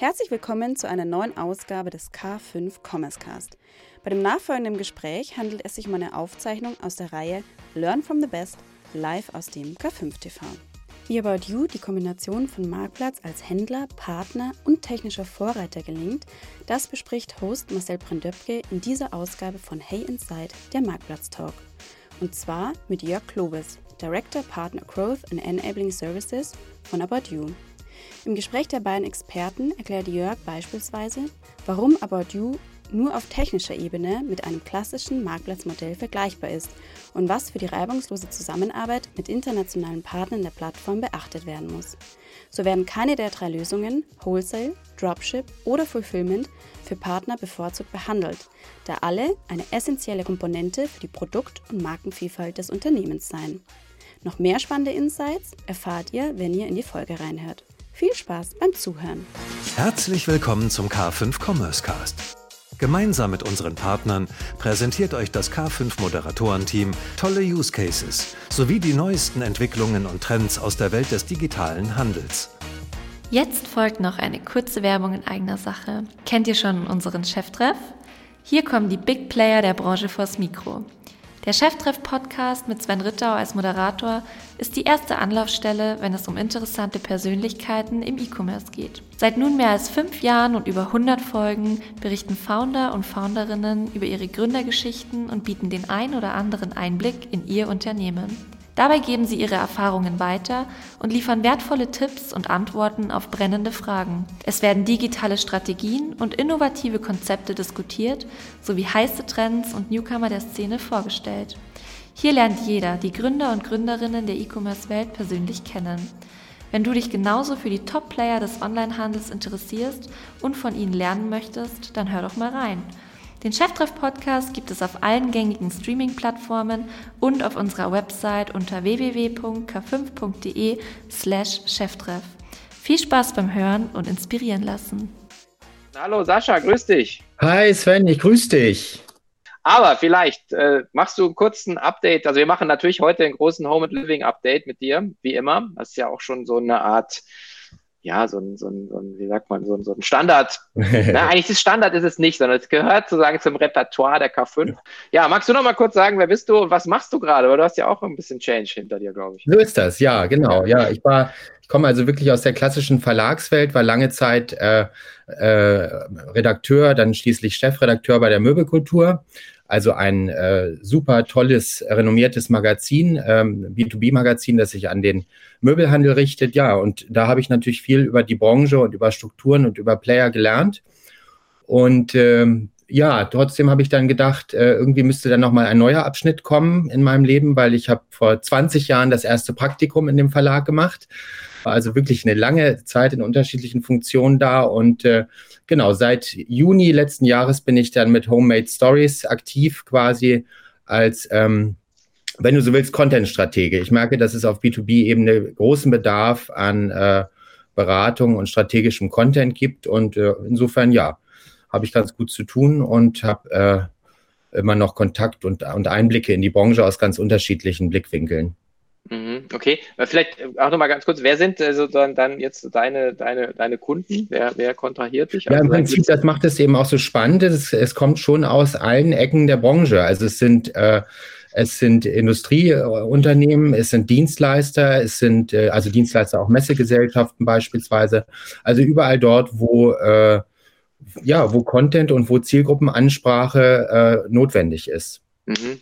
Herzlich willkommen zu einer neuen Ausgabe des K5 Commerce Cast. Bei dem nachfolgenden Gespräch handelt es sich um eine Aufzeichnung aus der Reihe Learn from the Best live aus dem K5 TV. Wie About You die Kombination von Marktplatz als Händler, Partner und technischer Vorreiter gelingt, das bespricht Host Marcel Brandöpke in dieser Ausgabe von Hey Inside, der Marktplatz Talk. Und zwar mit Jörg Klobes, Director Partner Growth and Enabling Services von About You. Im Gespräch der beiden Experten erklärt Jörg beispielsweise, warum About You nur auf technischer Ebene mit einem klassischen Marktplatzmodell vergleichbar ist und was für die reibungslose Zusammenarbeit mit internationalen Partnern der Plattform beachtet werden muss. So werden keine der drei Lösungen, Wholesale, Dropship oder Fulfillment, für Partner bevorzugt behandelt, da alle eine essentielle Komponente für die Produkt- und Markenvielfalt des Unternehmens seien. Noch mehr spannende Insights erfahrt ihr, wenn ihr in die Folge reinhört. Viel Spaß beim Zuhören. Herzlich willkommen zum K5 Commerce Cast. Gemeinsam mit unseren Partnern präsentiert euch das K5 Moderatorenteam tolle Use Cases sowie die neuesten Entwicklungen und Trends aus der Welt des digitalen Handels. Jetzt folgt noch eine kurze Werbung in eigener Sache. Kennt ihr schon unseren Cheftreff? Hier kommen die Big Player der Branche vors Mikro. Der Cheftreff-Podcast mit Sven Rittau als Moderator ist die erste Anlaufstelle, wenn es um interessante Persönlichkeiten im E-Commerce geht. Seit nun mehr als fünf Jahren und über 100 Folgen berichten Founder und Founderinnen über ihre Gründergeschichten und bieten den ein oder anderen Einblick in ihr Unternehmen. Dabei geben sie ihre Erfahrungen weiter und liefern wertvolle Tipps und Antworten auf brennende Fragen. Es werden digitale Strategien und innovative Konzepte diskutiert, sowie heiße Trends und Newcomer der Szene vorgestellt. Hier lernt jeder die Gründer und Gründerinnen der E-Commerce-Welt persönlich kennen. Wenn du dich genauso für die Top-Player des Onlinehandels interessierst und von ihnen lernen möchtest, dann hör doch mal rein. Den Cheftreff-Podcast gibt es auf allen gängigen Streaming-Plattformen und auf unserer Website unter www.k5.de slash Cheftreff. Viel Spaß beim Hören und inspirieren lassen. Hallo Sascha, grüß dich. Hi Sven, ich grüße dich. Aber vielleicht äh, machst du einen kurzen Update. Also wir machen natürlich heute einen großen Home and Living Update mit dir, wie immer. Das ist ja auch schon so eine Art ja, so ein, so ein, so ein wie sagt man, so ein, so ein Standard. Na, eigentlich das Standard ist es nicht, sondern es gehört sozusagen zum Repertoire der K5. Ja, magst du noch mal kurz sagen, wer bist du und was machst du gerade? Weil du hast ja auch ein bisschen Change hinter dir, glaube ich. So ist das, ja, genau. Ja, ich war, ich komme also wirklich aus der klassischen Verlagswelt, war lange Zeit äh, äh, Redakteur, dann schließlich Chefredakteur bei der Möbelkultur. Also ein äh, super tolles, renommiertes Magazin, ähm, B2B-Magazin, das sich an den Möbelhandel richtet. Ja, und da habe ich natürlich viel über die Branche und über Strukturen und über Player gelernt. Und ähm, ja, trotzdem habe ich dann gedacht, äh, irgendwie müsste dann nochmal ein neuer Abschnitt kommen in meinem Leben, weil ich habe vor 20 Jahren das erste Praktikum in dem Verlag gemacht. War also wirklich eine lange Zeit in unterschiedlichen Funktionen da und äh, genau, seit Juni letzten Jahres bin ich dann mit Homemade Stories aktiv quasi als, ähm, wenn du so willst, Content-Stratege. Ich merke, dass es auf B2B-Ebene großen Bedarf an äh, Beratung und strategischem Content gibt und äh, insofern ja, habe ich ganz gut zu tun und habe äh, immer noch Kontakt und, und Einblicke in die Branche aus ganz unterschiedlichen Blickwinkeln. Mhm, okay, vielleicht äh, auch nochmal ganz kurz, wer sind also dann, dann jetzt deine, deine, deine Kunden? Wer, wer kontrahiert dich? Ja, im also Prinzip, das macht es eben auch so spannend. Es, es kommt schon aus allen Ecken der Branche. Also es sind äh, es sind Industrieunternehmen, es sind Dienstleister, es sind äh, also Dienstleister auch Messegesellschaften beispielsweise. Also überall dort, wo äh, ja, wo Content und wo Zielgruppenansprache äh, notwendig ist. Mhm.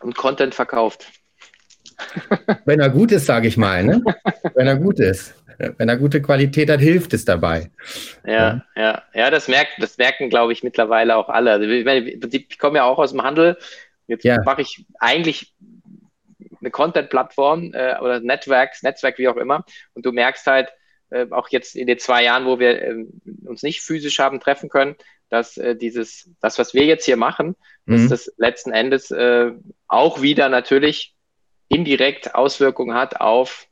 Und Content verkauft. Wenn er gut ist, sage ich mal, ne? Wenn er gut ist. Wenn er gute Qualität hat, hilft es dabei. Ja, ja, ja, das merkt, das merken, glaube ich, mittlerweile auch alle. Also, ich, ich komme ja auch aus dem Handel. Jetzt ja. mache ich eigentlich eine Content-Plattform äh, oder Netzwerk, Netzwerk, wie auch immer. Und du merkst halt, äh, auch jetzt in den zwei Jahren, wo wir äh, uns nicht physisch haben treffen können, dass äh, dieses, das, was wir jetzt hier machen, mhm. dass das letzten Endes äh, auch wieder natürlich indirekt Auswirkungen hat auf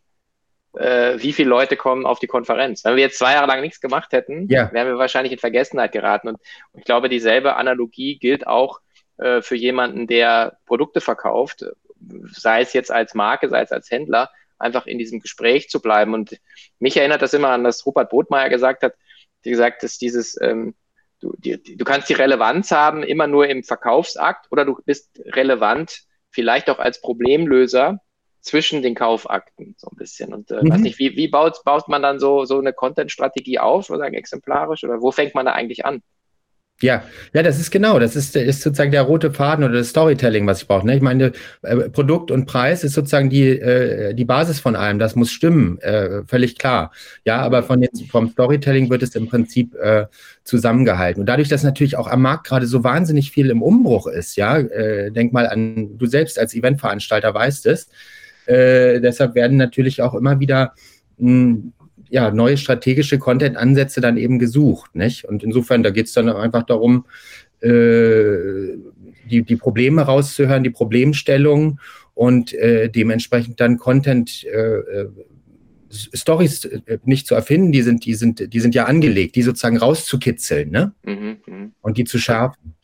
äh, wie viele Leute kommen auf die Konferenz. Wenn wir jetzt zwei Jahre lang nichts gemacht hätten, ja. wären wir wahrscheinlich in Vergessenheit geraten. Und, und ich glaube, dieselbe Analogie gilt auch äh, für jemanden, der Produkte verkauft, sei es jetzt als Marke, sei es als Händler. Einfach in diesem Gespräch zu bleiben. Und mich erinnert das immer an, das Rupert Botmeier gesagt hat, die gesagt, dass dieses, ähm, du, die, du kannst die Relevanz haben immer nur im Verkaufsakt oder du bist relevant vielleicht auch als Problemlöser zwischen den Kaufakten so ein bisschen. Und äh, mhm. weiß nicht, wie, wie baut, baut man dann so, so eine Content-Strategie auf, sozusagen exemplarisch, oder wo fängt man da eigentlich an? Ja, ja, das ist genau, das ist, ist sozusagen der rote Faden oder das Storytelling, was ich brauche. Ne? Ich meine, äh, Produkt und Preis ist sozusagen die, äh, die Basis von allem, das muss stimmen, äh, völlig klar. Ja, aber von jetzt, vom Storytelling wird es im Prinzip äh, zusammengehalten. Und dadurch, dass natürlich auch am Markt gerade so wahnsinnig viel im Umbruch ist, ja, äh, denk mal an, du selbst als Eventveranstalter weißt es, äh, deshalb werden natürlich auch immer wieder mh, hm, ja, neue strategische Content-Ansätze dann eben gesucht. Nicht? Und insofern, da geht es dann einfach darum, äh, die, die Probleme rauszuhören, die Problemstellung und äh, dementsprechend dann Content äh, äh Stories äh, nicht zu erfinden, die sind, die sind, die sind ja angelegt, die sozusagen rauszukitzeln, ne? Mhm, mh. Und die zu schärfen.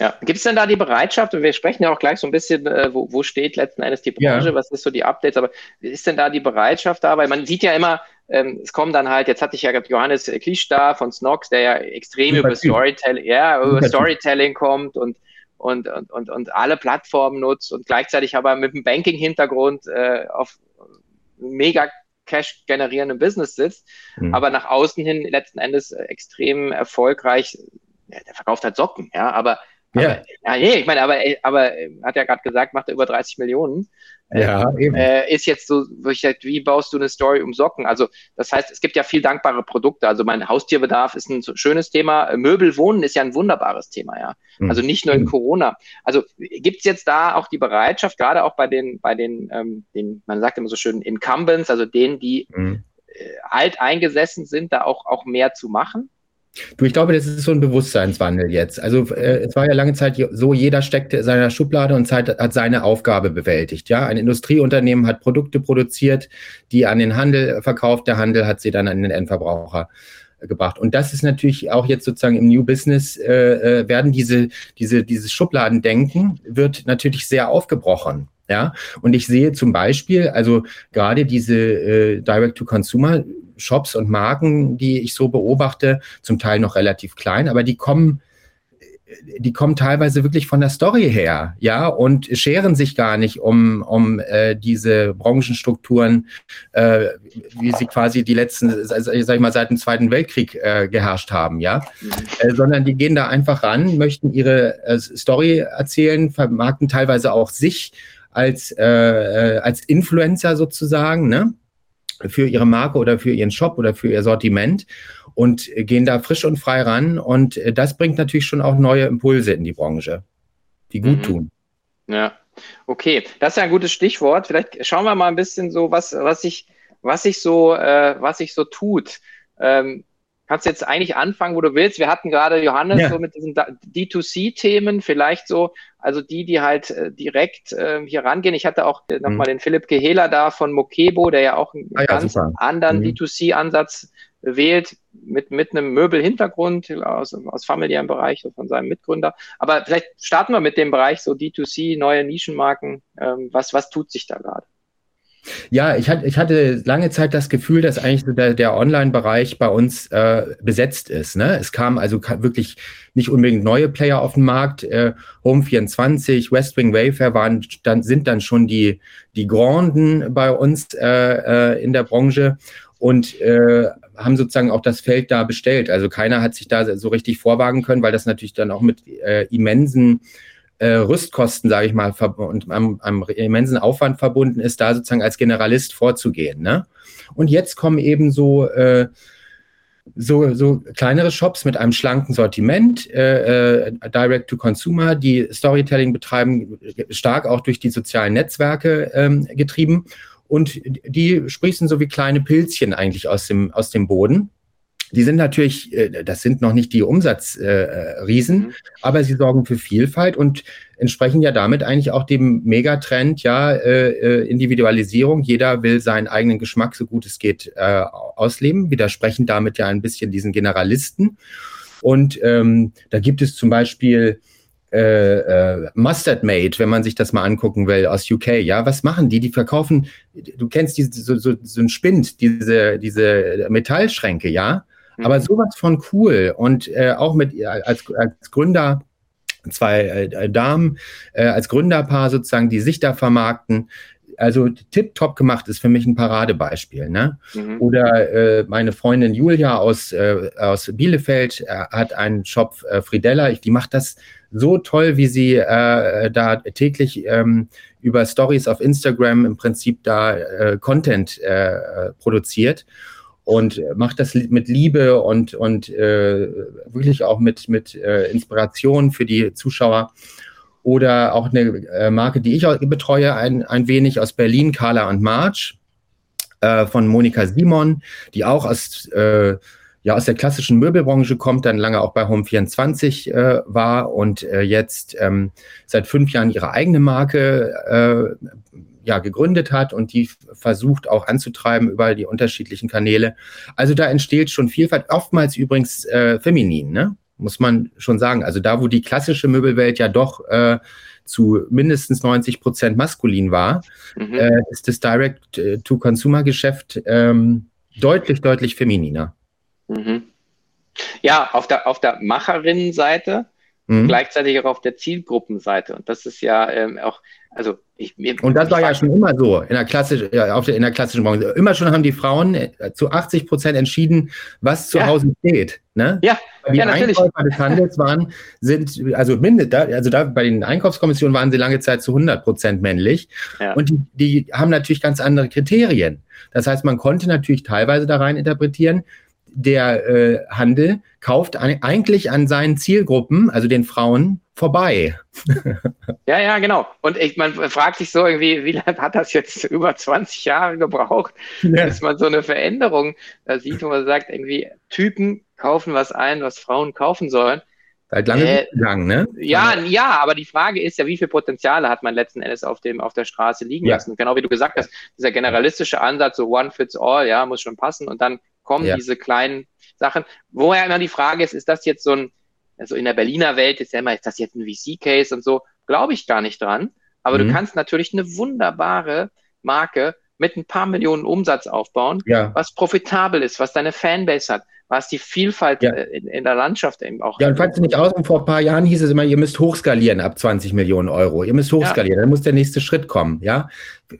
Ja, gibt es denn da die Bereitschaft, und wir sprechen ja auch gleich so ein bisschen, äh, wo, wo steht letzten Endes die Branche, ja. was ist so die Updates, aber ist denn da die Bereitschaft da? Weil man sieht ja immer, ähm, es kommen dann halt, jetzt hatte ich ja Johannes Klisch da von Snox, der ja extrem über Storytelling, ja, über Storytelling kommt und, und, und, und, und alle Plattformen nutzt und gleichzeitig aber mit einem Banking-Hintergrund äh, auf mega Cash generierendem Business sitzt, mhm. aber nach außen hin letzten Endes extrem erfolgreich, ja, der verkauft halt Socken, ja, aber ja. ja, nee, ich meine, aber, aber hat ja gerade gesagt, macht er über 30 Millionen. Ja, äh, eben. Äh, ist jetzt so, wie baust du eine Story um Socken? Also, das heißt, es gibt ja viel dankbare Produkte. Also, mein Haustierbedarf ist ein schönes Thema. Möbel wohnen ist ja ein wunderbares Thema, ja. Mhm. Also nicht nur in Corona. Also, gibt es jetzt da auch die Bereitschaft, gerade auch bei den, bei den, ähm, den, man sagt immer so schön, Incumbents, also denen, die mhm. äh, alt eingesessen sind, da auch, auch mehr zu machen? Du, ich glaube, das ist so ein Bewusstseinswandel jetzt. Also äh, es war ja lange Zeit so, jeder steckte in seiner Schublade und Zeit, hat seine Aufgabe bewältigt. Ja, ein Industrieunternehmen hat Produkte produziert, die an den Handel verkauft. Der Handel hat sie dann an den Endverbraucher gebracht. Und das ist natürlich auch jetzt sozusagen im New Business äh, äh werden diese diese dieses Schubladendenken wird natürlich sehr aufgebrochen. Ja, und ich sehe zum Beispiel, also gerade diese äh, Direct-to-Consumer Shops und Marken, die ich so beobachte, zum Teil noch relativ klein, aber die kommen die kommen teilweise wirklich von der Story her, ja, und scheren sich gar nicht um, um äh, diese Branchenstrukturen, äh, wie sie quasi die letzten, sag ich mal, seit dem Zweiten Weltkrieg äh, geherrscht haben, ja, äh, sondern die gehen da einfach ran, möchten ihre äh, Story erzählen, vermarkten teilweise auch sich als, äh, äh als Influencer sozusagen, ne? Für ihre Marke oder für ihren Shop oder für ihr Sortiment und gehen da frisch und frei ran. Und äh, das bringt natürlich schon auch neue Impulse in die Branche, die gut mhm. tun. Ja, okay. Das ist ja ein gutes Stichwort. Vielleicht schauen wir mal ein bisschen so, was, was sich, was sich so, äh, was sich so tut. Ähm, kannst jetzt eigentlich anfangen, wo du willst. Wir hatten gerade Johannes ja. so mit diesen D2C-Themen, vielleicht so, also die, die halt äh, direkt äh, hier rangehen. Ich hatte auch äh, nochmal mhm. den Philipp Gehela da von Mokebo, der ja auch einen ah, ja, ganz super. anderen mhm. D2C-Ansatz wählt, mit, mit einem Möbelhintergrund aus, aus familiären Bereich von seinem Mitgründer. Aber vielleicht starten wir mit dem Bereich so D2C, neue Nischenmarken. Ähm, was, was tut sich da gerade? Ja, ich hatte, ich hatte lange Zeit das Gefühl, dass eigentlich der, der Online-Bereich bei uns äh, besetzt ist. Ne? Es kamen also wirklich nicht unbedingt neue Player auf den Markt. Äh, Home24, Westwing Wayfair waren, dann, sind dann schon die, die Granden bei uns äh, äh, in der Branche und äh, haben sozusagen auch das Feld da bestellt. Also keiner hat sich da so richtig vorwagen können, weil das natürlich dann auch mit äh, immensen äh, Rüstkosten, sage ich mal, und einem, einem immensen Aufwand verbunden ist, da sozusagen als Generalist vorzugehen. Ne? Und jetzt kommen eben so, äh, so, so kleinere Shops mit einem schlanken Sortiment, äh, äh, Direct-to-Consumer, die Storytelling betreiben, stark auch durch die sozialen Netzwerke ähm, getrieben. Und die sprießen so wie kleine Pilzchen eigentlich aus dem, aus dem Boden. Die sind natürlich, äh, das sind noch nicht die Umsatzriesen, mhm. aber sie sorgen für Vielfalt und entsprechen ja damit eigentlich auch dem Megatrend, ja, äh, äh, Individualisierung. Jeder will seinen eigenen Geschmack so gut es geht ausleben, widersprechen damit ja ein bisschen diesen Generalisten. Und ähm, da gibt es zum Beispiel äh, äh, Mustard Made, wenn man sich das mal angucken will, aus UK, ja, was machen die? Die verkaufen, du kennst diese, so, so, so ein Spind, diese, diese Metallschränke, ja, mhm. aber sowas von cool und äh, auch mit als, als Gründer zwei äh, Damen äh, als Gründerpaar sozusagen, die sich da vermarkten. Also tipptopp gemacht ist für mich ein Paradebeispiel. Ne? Mhm. Oder äh, meine Freundin Julia aus, äh, aus Bielefeld äh, hat einen Shop äh, Fridella. Ich, die macht das so toll, wie sie äh, da täglich ähm, über Stories auf Instagram im Prinzip da äh, Content äh, produziert und macht das mit Liebe und, und äh, wirklich auch mit, mit äh, Inspiration für die Zuschauer. Oder auch eine äh, Marke, die ich betreue, ein, ein wenig aus Berlin, Carla und March, äh, von Monika Simon, die auch aus, äh, ja, aus der klassischen Möbelbranche kommt, dann lange auch bei Home24 äh, war und äh, jetzt ähm, seit fünf Jahren ihre eigene Marke äh, ja, gegründet hat und die versucht auch anzutreiben über die unterschiedlichen Kanäle. Also da entsteht schon Vielfalt, oftmals übrigens äh, feminin, ne? muss man schon sagen. Also da, wo die klassische Möbelwelt ja doch äh, zu mindestens 90 Prozent maskulin war, mhm. äh, ist das Direct-to-Consumer-Geschäft ähm, deutlich, deutlich femininer. Mhm. Ja, auf der, auf der Macherinnenseite, mhm. gleichzeitig auch auf der Zielgruppenseite. Und das ist ja ähm, auch also ich, mir, und das war ja schon immer so in der, klassisch, auf der, in der klassischen Branche. Immer schon haben die Frauen äh, zu 80 Prozent entschieden, was zu ja. Hause steht. Ne? Ja, die ja, Einkäufer des Handels waren, sind, also mindestens, also da bei den Einkaufskommissionen waren sie lange Zeit zu 100 Prozent männlich. Ja. Und die, die haben natürlich ganz andere Kriterien. Das heißt, man konnte natürlich teilweise da rein interpretieren, der äh, Handel kauft an, eigentlich an seinen Zielgruppen, also den Frauen, vorbei. ja, ja, genau. Und ich, man fragt sich so irgendwie, wie lange hat das jetzt über 20 Jahre gebraucht, ja. bis man so eine Veränderung da sieht, wo man sagt, irgendwie Typen kaufen was ein, was Frauen kaufen sollen. Seit lange äh, gegangen, ne? Ja, ja, aber die Frage ist ja, wie viel Potenziale hat man letzten Endes auf dem, auf der Straße liegen ja. lassen? Genau wie du gesagt hast, dieser generalistische Ansatz, so one fits all, ja, muss schon passen und dann kommen ja. diese kleinen Sachen. Wo ja immer die Frage ist, ist das jetzt so ein, also in der Berliner Welt ist ja immer, ist das jetzt ein VC-Case und so, glaube ich gar nicht dran. Aber mhm. du kannst natürlich eine wunderbare Marke mit ein paar Millionen Umsatz aufbauen, ja. was profitabel ist, was deine Fanbase hat, was die Vielfalt ja. Äh, in, in, der Landschaft eben auch. Ja, und falls du nicht aus, vor ein paar Jahren hieß es immer, ihr müsst hochskalieren ab 20 Millionen Euro. Ihr müsst hochskalieren, ja. dann muss der nächste Schritt kommen. Ja,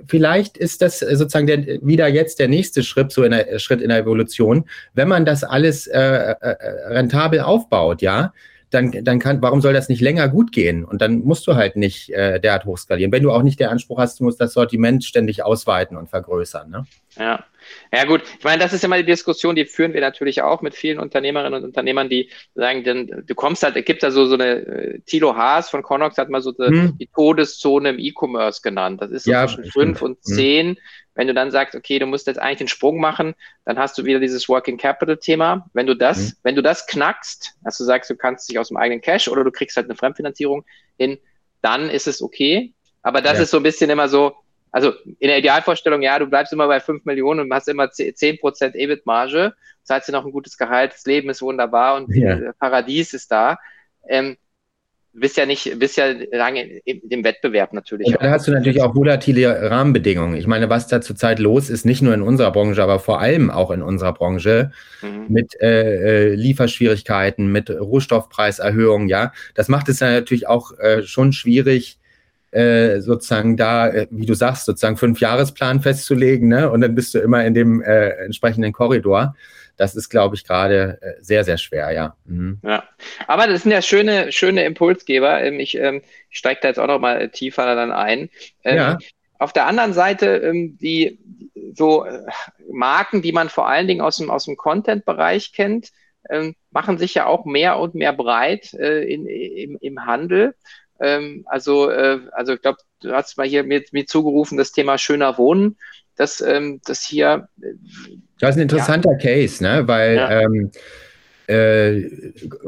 vielleicht ist das sozusagen der, wieder jetzt der nächste Schritt, so in der, Schritt in der Evolution, wenn man das alles äh, äh, äh rentabel aufbaut, ja, dann, dann kann, warum soll das nicht länger gut gehen? Und dann musst du halt nicht äh, derart hochskalieren. Wenn du auch nicht den Anspruch hast, du musst das Sortiment ständig ausweiten und vergrößern. Ne? Ja. Ja gut, ich meine, das ist immer die Diskussion, die führen wir natürlich auch mit vielen Unternehmerinnen und Unternehmern, die sagen, denn du kommst halt, es gibt da so, so eine, äh, Thilo Haas von Connox hat mal so die, hm. die Todeszone im E-Commerce genannt. Das ist so ja, zwischen fünf und hm. zehn. Hm. Wenn du dann sagst, okay, du musst jetzt eigentlich den Sprung machen, dann hast du wieder dieses Working Capital Thema. Wenn du das, hm. wenn du das knackst, dass du sagst, du kannst dich aus dem eigenen Cash oder du kriegst halt eine Fremdfinanzierung hin, dann ist es okay. Aber das ja. ist so ein bisschen immer so, also in der Idealvorstellung, ja, du bleibst immer bei 5 Millionen und hast immer 10% EBIT-Marge, zahlst dir noch ein gutes Gehalt, das Leben ist wunderbar und ja. Paradies ist da. Ähm, bist ja nicht, bist ja lange im, Wettbewerb natürlich. Und da hast du natürlich auch volatile Rahmenbedingungen. Ich meine, was da zurzeit los ist, nicht nur in unserer Branche, aber vor allem auch in unserer Branche, mhm. mit äh, äh Lieferschwierigkeiten, mit Rohstoffpreiserhöhungen, ja, das macht es ja natürlich auch äh, schon schwierig, äh, sozusagen da, äh, wie du sagst, sozusagen fünf Jahresplan festzulegen, ne? Und dann bist du immer in dem äh, entsprechenden Korridor. Das ist, glaube ich, gerade äh, sehr, sehr schwer, ja. Mhm. Ja, aber das sind ja schöne, schöne Impulsgeber. Ähm, ich, ähm, ich steige da jetzt auch noch mal tiefer dann ein. Ähm, ja. Auf der anderen Seite, ähm, die so äh, Marken, die man vor allen Dingen aus dem, aus dem Content-Bereich kennt, ähm, machen sich ja auch mehr und mehr breit äh, in, im, im Handel. Ähm, also, äh, also ich glaube, du hast mal hier mir, mir zugerufen, das Thema schöner Wohnen, dass ähm, das hier. Das ist ein interessanter ja. Case, ne? Weil ja. ähm, äh,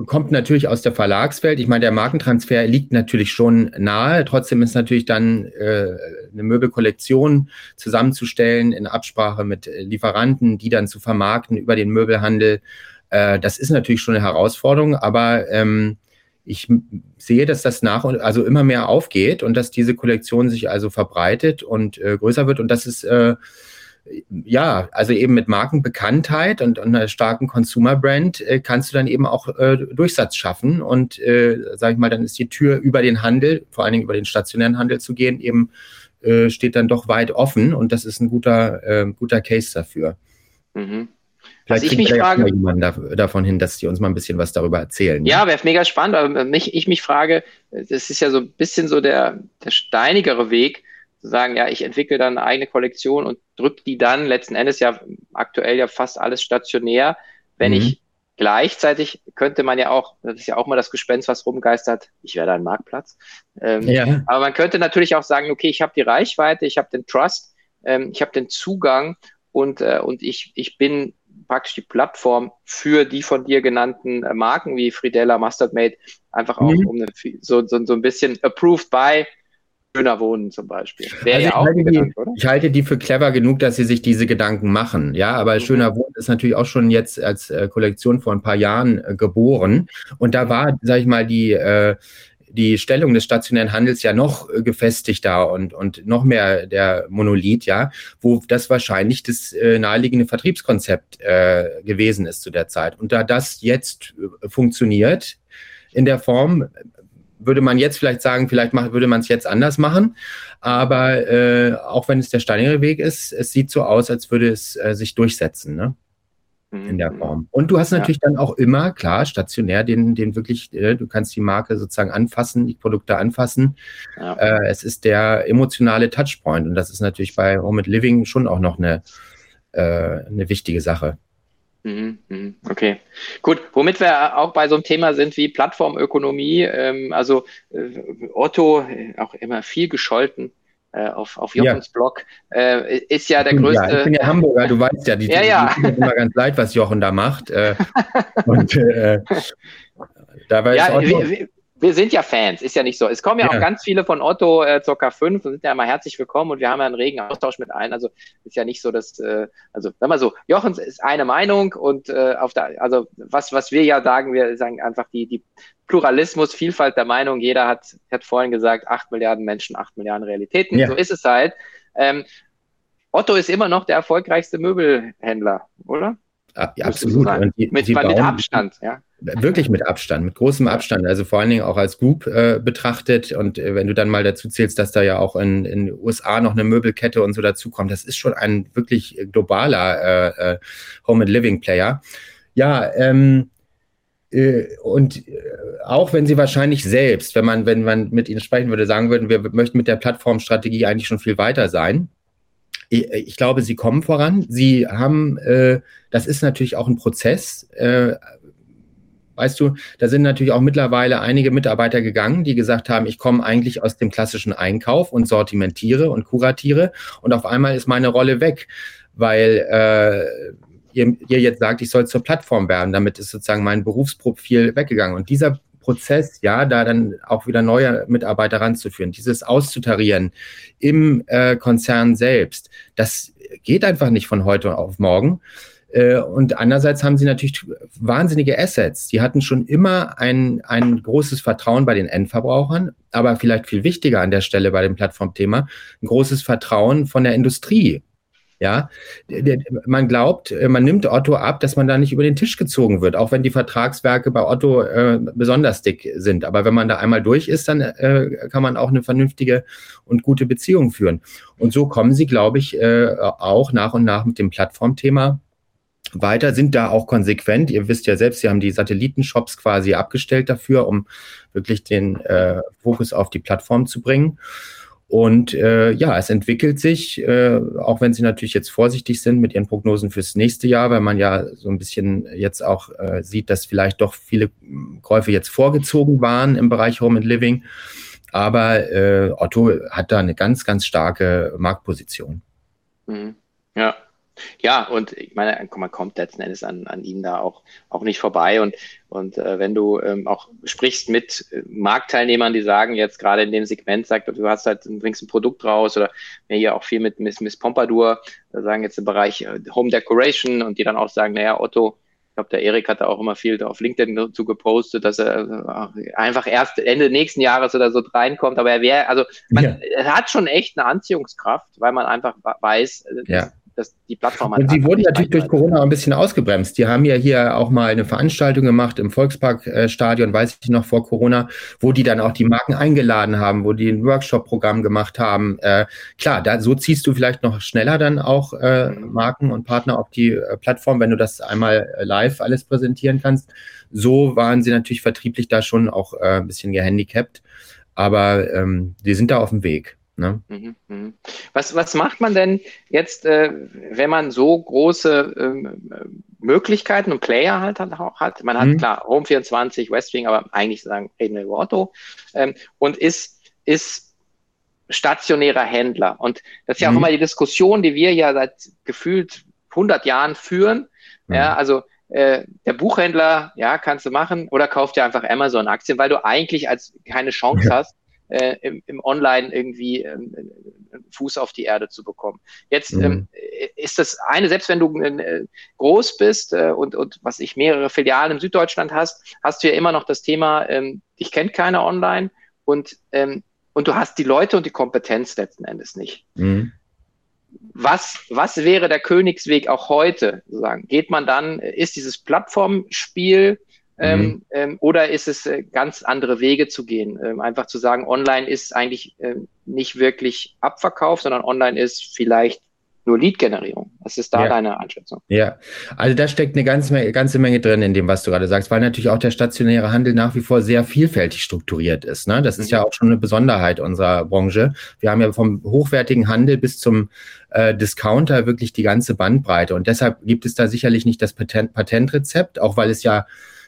kommt natürlich aus der Verlagswelt. Ich meine, der Markentransfer liegt natürlich schon nahe. Trotzdem ist natürlich dann äh, eine Möbelkollektion zusammenzustellen in Absprache mit Lieferanten, die dann zu vermarkten über den Möbelhandel. Äh, das ist natürlich schon eine Herausforderung, aber ähm, ich sehe, dass das nach und also immer mehr aufgeht und dass diese Kollektion sich also verbreitet und äh, größer wird und das ist äh, ja, also eben mit Markenbekanntheit und, und einer starken Consumer-Brand äh, kannst du dann eben auch äh, Durchsatz schaffen und, äh, sage ich mal, dann ist die Tür über den Handel, vor allen Dingen über den stationären Handel zu gehen, eben äh, steht dann doch weit offen und das ist ein guter, äh, guter Case dafür. Mhm. Vielleicht also ich mich frage, da, davon hin, dass die uns mal ein bisschen was darüber erzählen. Ne? Ja, wäre mega spannend, aber mich, ich mich frage, das ist ja so ein bisschen so der, der steinigere Weg, zu sagen, ja, ich entwickle dann eine eigene Kollektion und drücke die dann letzten Endes ja aktuell ja fast alles stationär. Wenn mhm. ich gleichzeitig könnte man ja auch, das ist ja auch mal das Gespenst, was rumgeistert, ich werde ein Marktplatz. Ähm, ja. Aber man könnte natürlich auch sagen, okay, ich habe die Reichweite, ich habe den Trust, ähm, ich habe den Zugang und, äh, und ich, ich bin praktisch die Plattform für die von dir genannten äh, Marken wie Fridella, Mustard Made, einfach auch mhm. um eine, so, so, so ein bisschen approved by schöner wohnen zum Beispiel. Wäre also ja auch Gedanke, die, oder? Ich halte die für clever genug, dass sie sich diese Gedanken machen. Ja, aber mhm. schöner wohnen ist natürlich auch schon jetzt als äh, Kollektion vor ein paar Jahren äh, geboren. Und da war, sage ich mal, die äh, die Stellung des stationären Handels ja noch äh, gefestigter und, und noch mehr der Monolith, ja, wo das wahrscheinlich das äh, naheliegende Vertriebskonzept äh, gewesen ist zu der Zeit. Und da das jetzt äh, funktioniert in der Form, würde man jetzt vielleicht sagen, vielleicht macht, würde man es jetzt anders machen. Aber äh, auch wenn es der steinige Weg ist, es sieht so aus, als würde es äh, sich durchsetzen. Ne? in der mhm. Form. Und du hast natürlich ja. dann auch immer, klar, stationär den, den wirklich, äh, du kannst die Marke sozusagen anfassen, die Produkte anfassen. Ja. Äh, es ist der emotionale Touchpoint und das ist natürlich bei Home Living schon auch noch eine, äh, eine wichtige Sache. Mhm, mhm. Okay, gut. Womit wir auch bei so einem Thema sind wie Plattformökonomie, ähm, also äh, Otto, äh, auch immer viel gescholten, äh, auf, auf Jochens ja. Blog, äh, ist ja der größte. Ja, ich bin ja Hamburger, du weißt ja, die, ja, ja. die immer ganz leid, was Jochen da macht. Äh, und äh, da war ja, wir, wir, sind ja Fans, ist ja nicht so. Es kommen ja, ja. auch ganz viele von Otto äh, zur K5 und sind ja immer herzlich willkommen und wir haben ja einen regen Austausch mit allen. Also ist ja nicht so, dass, äh, also sag mal so, Jochens ist eine Meinung und äh, auf der, also was, was wir ja sagen, wir sagen einfach die, die Pluralismus, Vielfalt der Meinung. Jeder hat, hat vorhin gesagt, acht Milliarden Menschen, acht Milliarden Realitäten. Ja. So ist es halt. Ähm, Otto ist immer noch der erfolgreichste Möbelhändler, oder? Absolut. Die, mit, mit Abstand, ja. Wirklich mit Abstand, mit großem Abstand. Also vor allen Dingen auch als Group äh, betrachtet. Und äh, wenn du dann mal dazu zählst, dass da ja auch in den USA noch eine Möbelkette und so dazukommt, das ist schon ein wirklich globaler äh, äh Home and Living Player. Ja, ähm, äh, und äh, auch wenn sie wahrscheinlich selbst, wenn man, wenn man mit ihnen sprechen würde, sagen würden, wir möchten mit der Plattformstrategie eigentlich schon viel weiter sein. Ich, ich glaube, sie kommen voran. Sie haben, äh, das ist natürlich auch ein Prozess. Äh, weißt du, da sind natürlich auch mittlerweile einige Mitarbeiter gegangen, die gesagt haben, ich komme eigentlich aus dem klassischen Einkauf und sortimentiere und kuratiere und auf einmal ist meine Rolle weg, weil äh, ihr, ihr jetzt sagt, ich soll zur Plattform werden. Damit ist sozusagen mein Berufsprofil weggegangen. Und dieser Prozess, ja, da dann auch wieder neue Mitarbeiter ranzuführen, dieses auszutarieren im äh, Konzern selbst, das geht einfach nicht von heute auf morgen. Äh, und andererseits haben sie natürlich wahnsinnige Assets. Die hatten schon immer ein, ein großes Vertrauen bei den Endverbrauchern, aber vielleicht viel wichtiger an der Stelle bei dem Plattformthema, ein großes Vertrauen von der Industrie. Ja, man glaubt, äh, man nimmt Otto ab, dass man da nicht über den Tisch gezogen wird, auch wenn die Vertragswerke bei Otto äh, besonders dick sind. Aber wenn man da einmal durch ist, dann äh, kann man auch eine vernünftige und gute Beziehung führen. Und so kommen sie, glaube ich, äh, auch nach und nach mit dem Plattformthema weiter, sind da auch konsequent. Ihr wisst ja selbst, sie haben die Satellitenshops quasi abgestellt dafür, um wirklich den äh, Fokus auf die Plattform zu bringen. Und äh, ja, es entwickelt sich, äh, auch wenn Sie natürlich jetzt vorsichtig sind mit Ihren Prognosen fürs nächste Jahr, weil man ja so ein bisschen jetzt auch äh, sieht, dass vielleicht doch viele Käufe jetzt vorgezogen waren im Bereich Home and Living. Aber äh, Otto hat da eine ganz, ganz starke Marktposition. Mhm. Ja, ja, und ich meine, man kommt letzten Endes an, an ihnen da auch, auch nicht vorbei. Und, und äh, wenn du ähm, auch sprichst mit äh, Marktteilnehmern, die sagen jetzt gerade in dem Segment, sagt, du hast halt, bringst ein Produkt raus oder mir hier auch viel mit Miss, Miss Pompadour, sagen jetzt im Bereich äh, Home Decoration und die dann auch sagen, naja, Otto glaube, der Erik hat da auch immer viel auf LinkedIn dazu gepostet, dass er äh, einfach erst Ende nächsten Jahres oder so reinkommt. Aber er wäre, also man ja. hat schon echt eine Anziehungskraft, weil man einfach weiß, ja dass die Plattform Und sie wurden natürlich durch Corona ein bisschen ausgebremst. Die haben ja hier auch mal eine Veranstaltung gemacht im Volksparkstadion, weiß ich noch vor Corona, wo die dann auch die Marken eingeladen haben, wo die ein Workshop-Programm gemacht haben. Äh, klar, da, so ziehst du vielleicht noch schneller dann auch äh, Marken und Partner auf die äh, Plattform, wenn du das einmal äh, live alles präsentieren kannst. So waren sie natürlich vertrieblich da schon auch äh, ein bisschen gehandicapt. Aber ähm, die sind da auf dem Weg. Ne? Mhm, mhm. Was, was macht man denn jetzt, äh, wenn man so große ähm, Möglichkeiten und Player halt hat? Man hat mhm. klar Home24, Westwing, aber eigentlich sagen, reden wir über Otto ähm, und ist, ist stationärer Händler. Und das ist ja auch mhm. immer die Diskussion, die wir ja seit gefühlt 100 Jahren führen. Ja, mhm. also äh, der Buchhändler, ja, kannst du machen, oder kauft dir einfach Amazon-Aktien, weil du eigentlich als keine Chance ja. hast, äh, im, im Online irgendwie ähm, Fuß auf die Erde zu bekommen. Jetzt mhm. ähm, ist das eine, selbst wenn du äh, groß bist äh, und, und was ich mehrere Filialen im Süddeutschland hast, hast du ja immer noch das Thema, ähm, dich kennt keiner online und, ähm, und du hast die Leute und die Kompetenz letzten Endes nicht. Mhm. Was, was wäre der Königsweg auch heute? Sozusagen? Geht man dann, ist dieses Plattformspiel mhm. Ähm, oder ist es äh, ganz andere Wege zu gehen? Ähm, einfach zu sagen, online ist eigentlich äh, nicht wirklich Abverkauf, sondern online ist vielleicht nur Lead-Generierung. Was ist da ja. deine Einschätzung? Ja, also da steckt eine ganze, ganze Menge drin in dem, was du gerade sagst, weil natürlich auch der stationäre Handel nach wie vor sehr vielfältig strukturiert ist. Ne? Das ist mhm. ja auch schon eine Besonderheit unserer Branche. Wir haben ja vom hochwertigen Handel bis zum äh, Discounter wirklich die ganze Bandbreite. Und deshalb gibt es da sicherlich nicht das Patent Patentrezept, auch weil es ja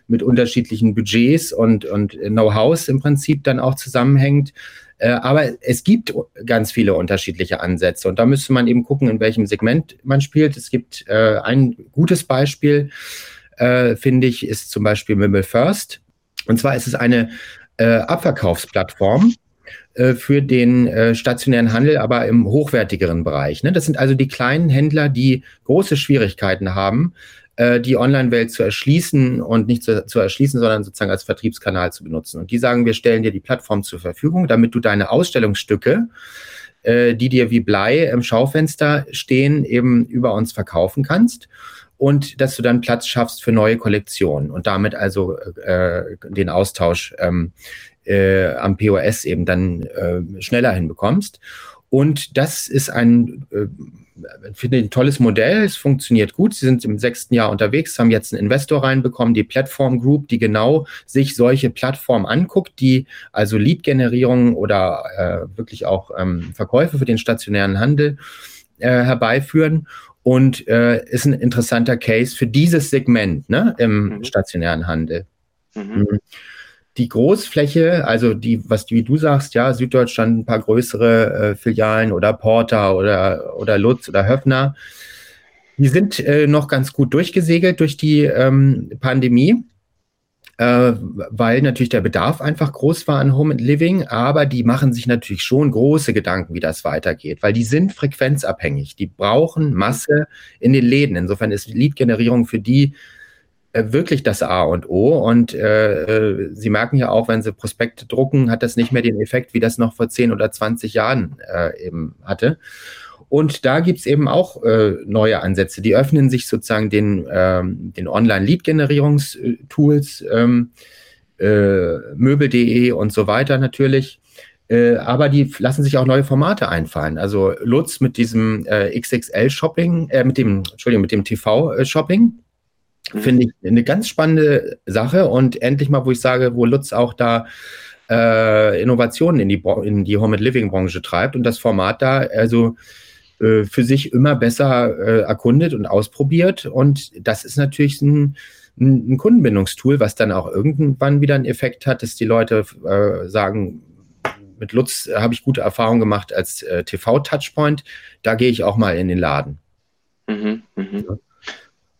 mit unterschiedlichen Budgets und, und Know-hows im Prinzip dann auch zusammenhängt. Äh, aber es gibt ganz viele unterschiedliche Ansätze und da müsste man eben gucken, in welchem Segment man spielt. Es gibt äh, ein gutes Beispiel, äh, finde ich, ist zum Beispiel Mimble First. Und zwar ist es eine äh, Abverkaufsplattform äh, für den stationären Handel, aber im hochwertigeren Bereich. Ne? Das sind also die kleinen Händler, die große Schwierigkeiten haben, äh, die Online-Welt zu erschließen und nicht zu, zu erschließen, sondern sozusagen als Vertriebskanal zu benutzen. Und die sagen, wir stellen dir die Plattform zur Verfügung, damit du deine Ausstellungsstücke, äh, die dir wie Blei im Schaufenster stehen, eben über uns verkaufen kannst und dass du dann Platz schaffst für neue Kollektionen und damit also äh, den Austausch ähm, äh, am POS eben dann äh, schneller hinbekommst. Und das ist ein, äh, finde ein tolles Modell. Es funktioniert gut. Sie sind im sechsten Jahr unterwegs, haben jetzt einen Investor reinbekommen, die Plattform Group, die genau sich solche Plattformen anguckt, die also Lead-Generierung oder äh, wirklich auch ähm, Verkäufe für den stationären Handel äh, herbeiführen. Und äh, ist ein interessanter Case für dieses Segment ne, im mhm. stationären Handel. Mhm. mhm die Großfläche, also die, was wie du sagst, ja, Süddeutschland ein paar größere äh, Filialen oder Porter oder, oder Lutz oder Höfner, die sind äh, noch ganz gut durchgesegelt durch die ähm, Pandemie, äh, weil natürlich der Bedarf einfach groß war an Home and Living, aber die machen sich natürlich schon große Gedanken, wie das weitergeht, weil die sind frequenzabhängig, die brauchen Masse in den Läden. Insofern ist Lead-Generierung für die wirklich das A und O. Und äh, äh, Sie merken ja auch, wenn Sie Prospekte drucken, hat das nicht mehr den Effekt, wie das noch vor 10 oder 20 Jahren äh, eben hatte. Und da gibt's eben auch äh, neue Ansätze. Die öffnen sich sozusagen den, ähm, den Online-Lead-Generierungstools, ähm, äh, Möbel.de und so weiter natürlich. Äh, aber die lassen sich auch neue Formate einfallen. Also Lutz mit diesem äh, XXL-Shopping, äh, mit dem, Entschuldigung, mit dem TV-Shopping Finde ich eine ganz spannende Sache und endlich mal, wo ich sage, wo Lutz auch da äh, Innovationen in die, in die Home and Living Branche treibt und das Format da also äh, für sich immer besser äh, erkundet und ausprobiert. Und das ist natürlich ein, ein, Kundenbindungstool, was dann auch irgendwann wieder einen Effekt hat, dass die Leute äh, sagen, mit Lutz habe ich gute Erfahrungen gemacht als äh, TV-Touchpoint. Da gehe ich auch mal in den Laden. Mhm, mh. ja.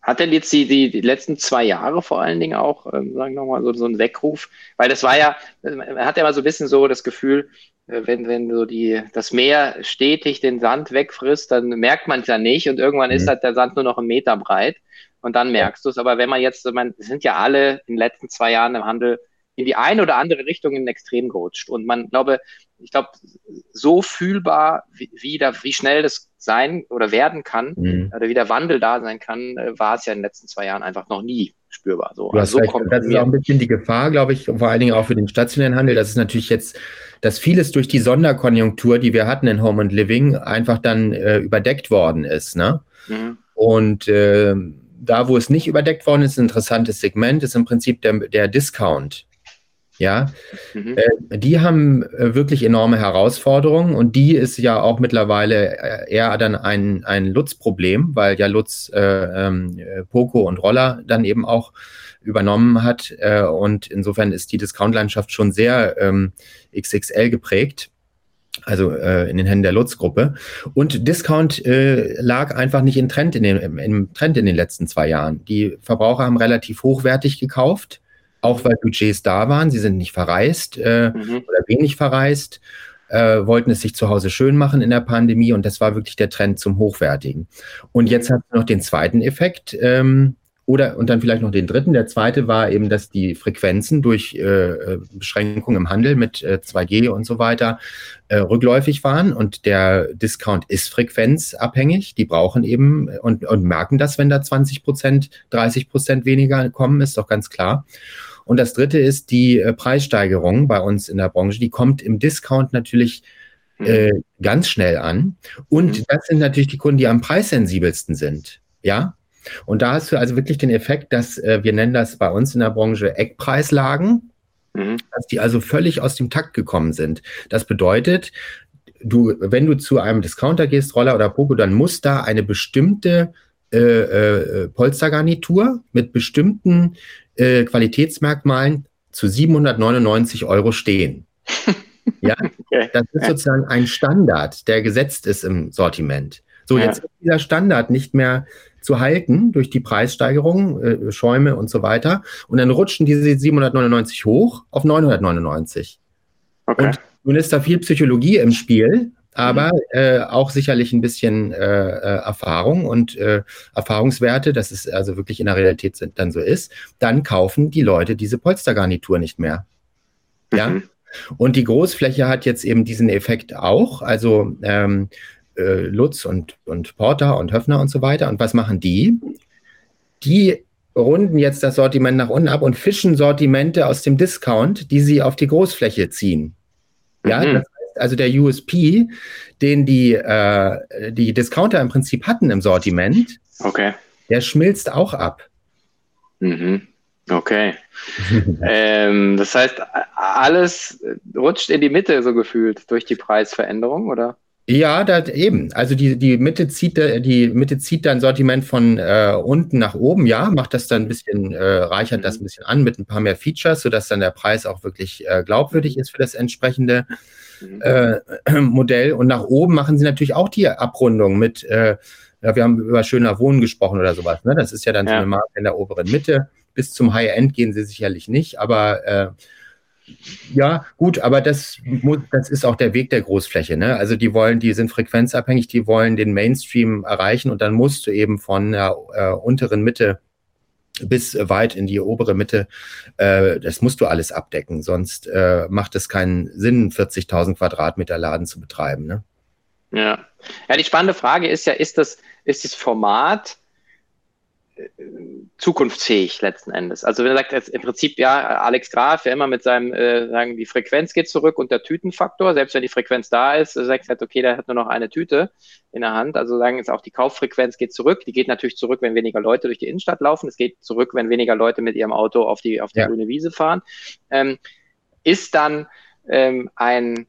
Hat denn jetzt die, die, die letzten zwei Jahre vor allen Dingen auch, ähm, sagen wir mal, so, so ein Weckruf? Weil das war ja, man hat ja mal so ein bisschen so das Gefühl, äh, wenn, wenn so die, das Meer stetig den Sand wegfrisst, dann merkt man es ja nicht und irgendwann mhm. ist halt der Sand nur noch einen Meter breit. und dann merkst du es. Aber wenn man jetzt, man sind ja alle in den letzten zwei Jahren im Handel in die eine oder andere Richtung in Extrem gerutscht. Und man glaube, ich glaube, so fühlbar, wie, wie, da, wie schnell das sein oder werden kann, mhm. oder wie der Wandel da sein kann, äh, war es ja in den letzten zwei Jahren einfach noch nie spürbar. So, also so das ist auch ein bisschen die Gefahr, glaube ich, vor allen Dingen auch für den stationären Handel. Das ist natürlich jetzt, dass vieles durch die Sonderkonjunktur, die wir hatten in Home and Living, einfach dann äh, überdeckt worden ist. Ne? Mhm. Und äh, da, wo es nicht überdeckt worden ist, ein interessantes Segment, ist im Prinzip der, der Discount. Ja, mhm. äh, die haben äh, wirklich enorme Herausforderungen und die ist ja auch mittlerweile äh, eher dann ein, ein Lutz-Problem, weil ja Lutz äh, ähm, äh, Poco und Roller dann eben auch übernommen hat äh, und insofern ist die Discount-Landschaft schon sehr ähm, XXL geprägt. Also äh, in den Händen der Lutz-Gruppe. Und Discount äh, lag einfach nicht in Trend in den, im Trend in den letzten zwei Jahren. Die Verbraucher haben relativ hochwertig gekauft auch weil Budgets da waren. Sie sind nicht verreist äh, mhm. oder wenig verreist, äh, wollten es sich zu Hause schön machen in der Pandemie und das war wirklich der Trend zum Hochwertigen. Und jetzt hat es noch den zweiten Effekt. Ähm, oder und dann vielleicht noch den dritten. Der zweite war eben, dass die Frequenzen durch äh, äh Beschränkungen im Handel mit äh, 2G und so weiter äh, rückläufig waren und der Discount ist frequenzabhängig. Die brauchen eben und, und merken das, wenn da 20 Prozent, 30 Prozent weniger kommen, ist doch ganz klar. Und das dritte ist die äh, Preissteigerung bei uns in der Branche. Die kommt im Discount natürlich mhm. äh, ganz schnell an. Und mhm. das sind natürlich die Kunden, die am preissensibelsten sind. Ja. Und da hast du also wirklich den Effekt, dass äh, wir nennen das bei uns in der Branche Eckpreislagen, mhm. dass die also völlig aus dem Takt gekommen sind. Das bedeutet, du, wenn du zu einem Discounter gehst, Roller oder Pogo, dann muss da eine bestimmte äh, äh, Polstergarnitur mit bestimmten äh, Qualitätsmerkmalen zu 799 Euro stehen. ja, okay. das ist sozusagen ein Standard, der gesetzt ist im Sortiment. So, ja. jetzt ist dieser Standard nicht mehr zu halten durch die Preissteigerung, äh, Schäume und so weiter. Und dann rutschen diese 799 hoch auf 999. Okay. Und nun ist da viel Psychologie im Spiel, aber mhm. äh, auch sicherlich ein bisschen äh, äh, Erfahrung und äh, Erfahrungswerte, dass es also wirklich in der Realität dann so ist, dann kaufen die Leute diese Polstergarnitur nicht mehr. Ja. Mhm. Und die Großfläche hat jetzt eben diesen Effekt auch. Also ähm, äh, Lutz und, und Porter und Höfner und so weiter. Und was machen die? Die runden jetzt das Sortiment nach unten ab und fischen Sortimente aus dem Discount, die sie auf die Großfläche ziehen. Ja, mhm. das also der USP, den die, äh, die Discounter im Prinzip hatten im Sortiment, okay. der schmilzt auch ab. Mhm. Okay. ähm, das heißt, alles rutscht in die Mitte so gefühlt durch die Preisveränderung, oder? Ja, da, eben. Also die, die Mitte zieht die Mitte zieht dann Sortiment von äh, unten nach oben, ja, macht das dann ein bisschen, äh, reichert das ein bisschen an mit ein paar mehr Features, sodass dann der Preis auch wirklich äh, glaubwürdig ist für das entsprechende Mhm. äh, Modell. Und nach oben machen sie natürlich auch die Abrundung mit, äh, ja, wir haben über schöner Wohnen gesprochen oder sowas. Ne? Das ist ja dann ja. so eine Marke in der oberen Mitte. Bis zum High-End gehen sie sicherlich nicht, aber äh, ja, gut, aber das, das ist auch der Weg der Großfläche. Ne? Also die wollen, die sind frequenzabhängig, die wollen den Mainstream erreichen und dann musst du eben von der äh, unteren Mitte bis weit in die obere Mitte. Äh, das musst du alles abdecken, sonst äh, macht es keinen Sinn, 40.000 Quadratmeter Laden zu betreiben. Ne? Ja. ja, die spannende Frage ist ja, ist das, ist das Format zukunftsfähig letzten Endes. Also wenn er sagt, jetzt im Prinzip, ja, Alex Graf, ja immer mit seinem, äh, sagen, die Frequenz geht zurück und der Tütenfaktor, selbst wenn die Frequenz da ist, sagt halt, okay, der hat nur noch eine Tüte in der Hand. Also sagen jetzt auch die Kauffrequenz geht zurück. Die geht natürlich zurück, wenn weniger Leute durch die Innenstadt laufen. Es geht zurück, wenn weniger Leute mit ihrem Auto auf die, auf die ja. grüne Wiese fahren. Ähm, ist dann ähm, ein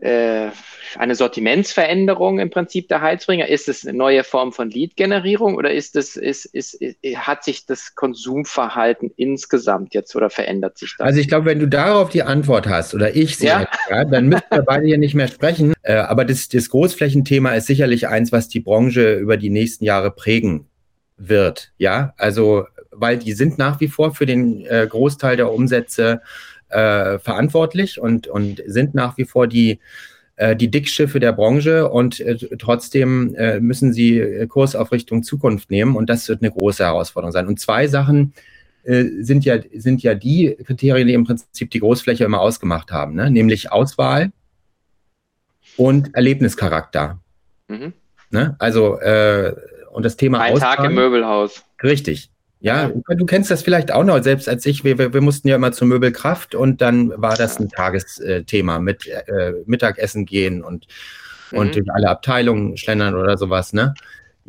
eine Sortimentsveränderung im Prinzip der Heizbringer? Ist es eine neue Form von Lead-Generierung oder ist es, ist, ist, ist, hat sich das Konsumverhalten insgesamt jetzt oder verändert sich das? Also ich glaube, wenn du darauf die Antwort hast oder ich sehe, ja? ja dann müssen wir beide hier nicht mehr sprechen. Äh, aber das, das Großflächenthema ist sicherlich eins, was die Branche über die nächsten Jahre prägen wird. Ja, also weil die sind nach wie vor für den äh, Großteil der Umsätze äh, verantwortlich und, und sind nach wie vor die äh, die Dickschiffe der Branche und äh, trotzdem äh, müssen sie äh, Kurs auf Richtung Zukunft nehmen und das wird eine große Herausforderung sein. Und zwei Sachen äh, sind ja, sind ja die Kriterien, die im Prinzip die Großfläche immer ausgemacht haben, ne? nämlich Auswahl und Erlebnischarakter. Mhm. Ne? Also, und das Thema Ein Auswahl, Tag im Möbelhaus. Richtig. Ja, du kennst das vielleicht auch noch, selbst als ich, wir, wir mussten ja immer zur Möbelkraft und dann war das ein Tagesthema mit äh, Mittagessen gehen und, mhm. und durch alle Abteilungen schlendern oder sowas, ne?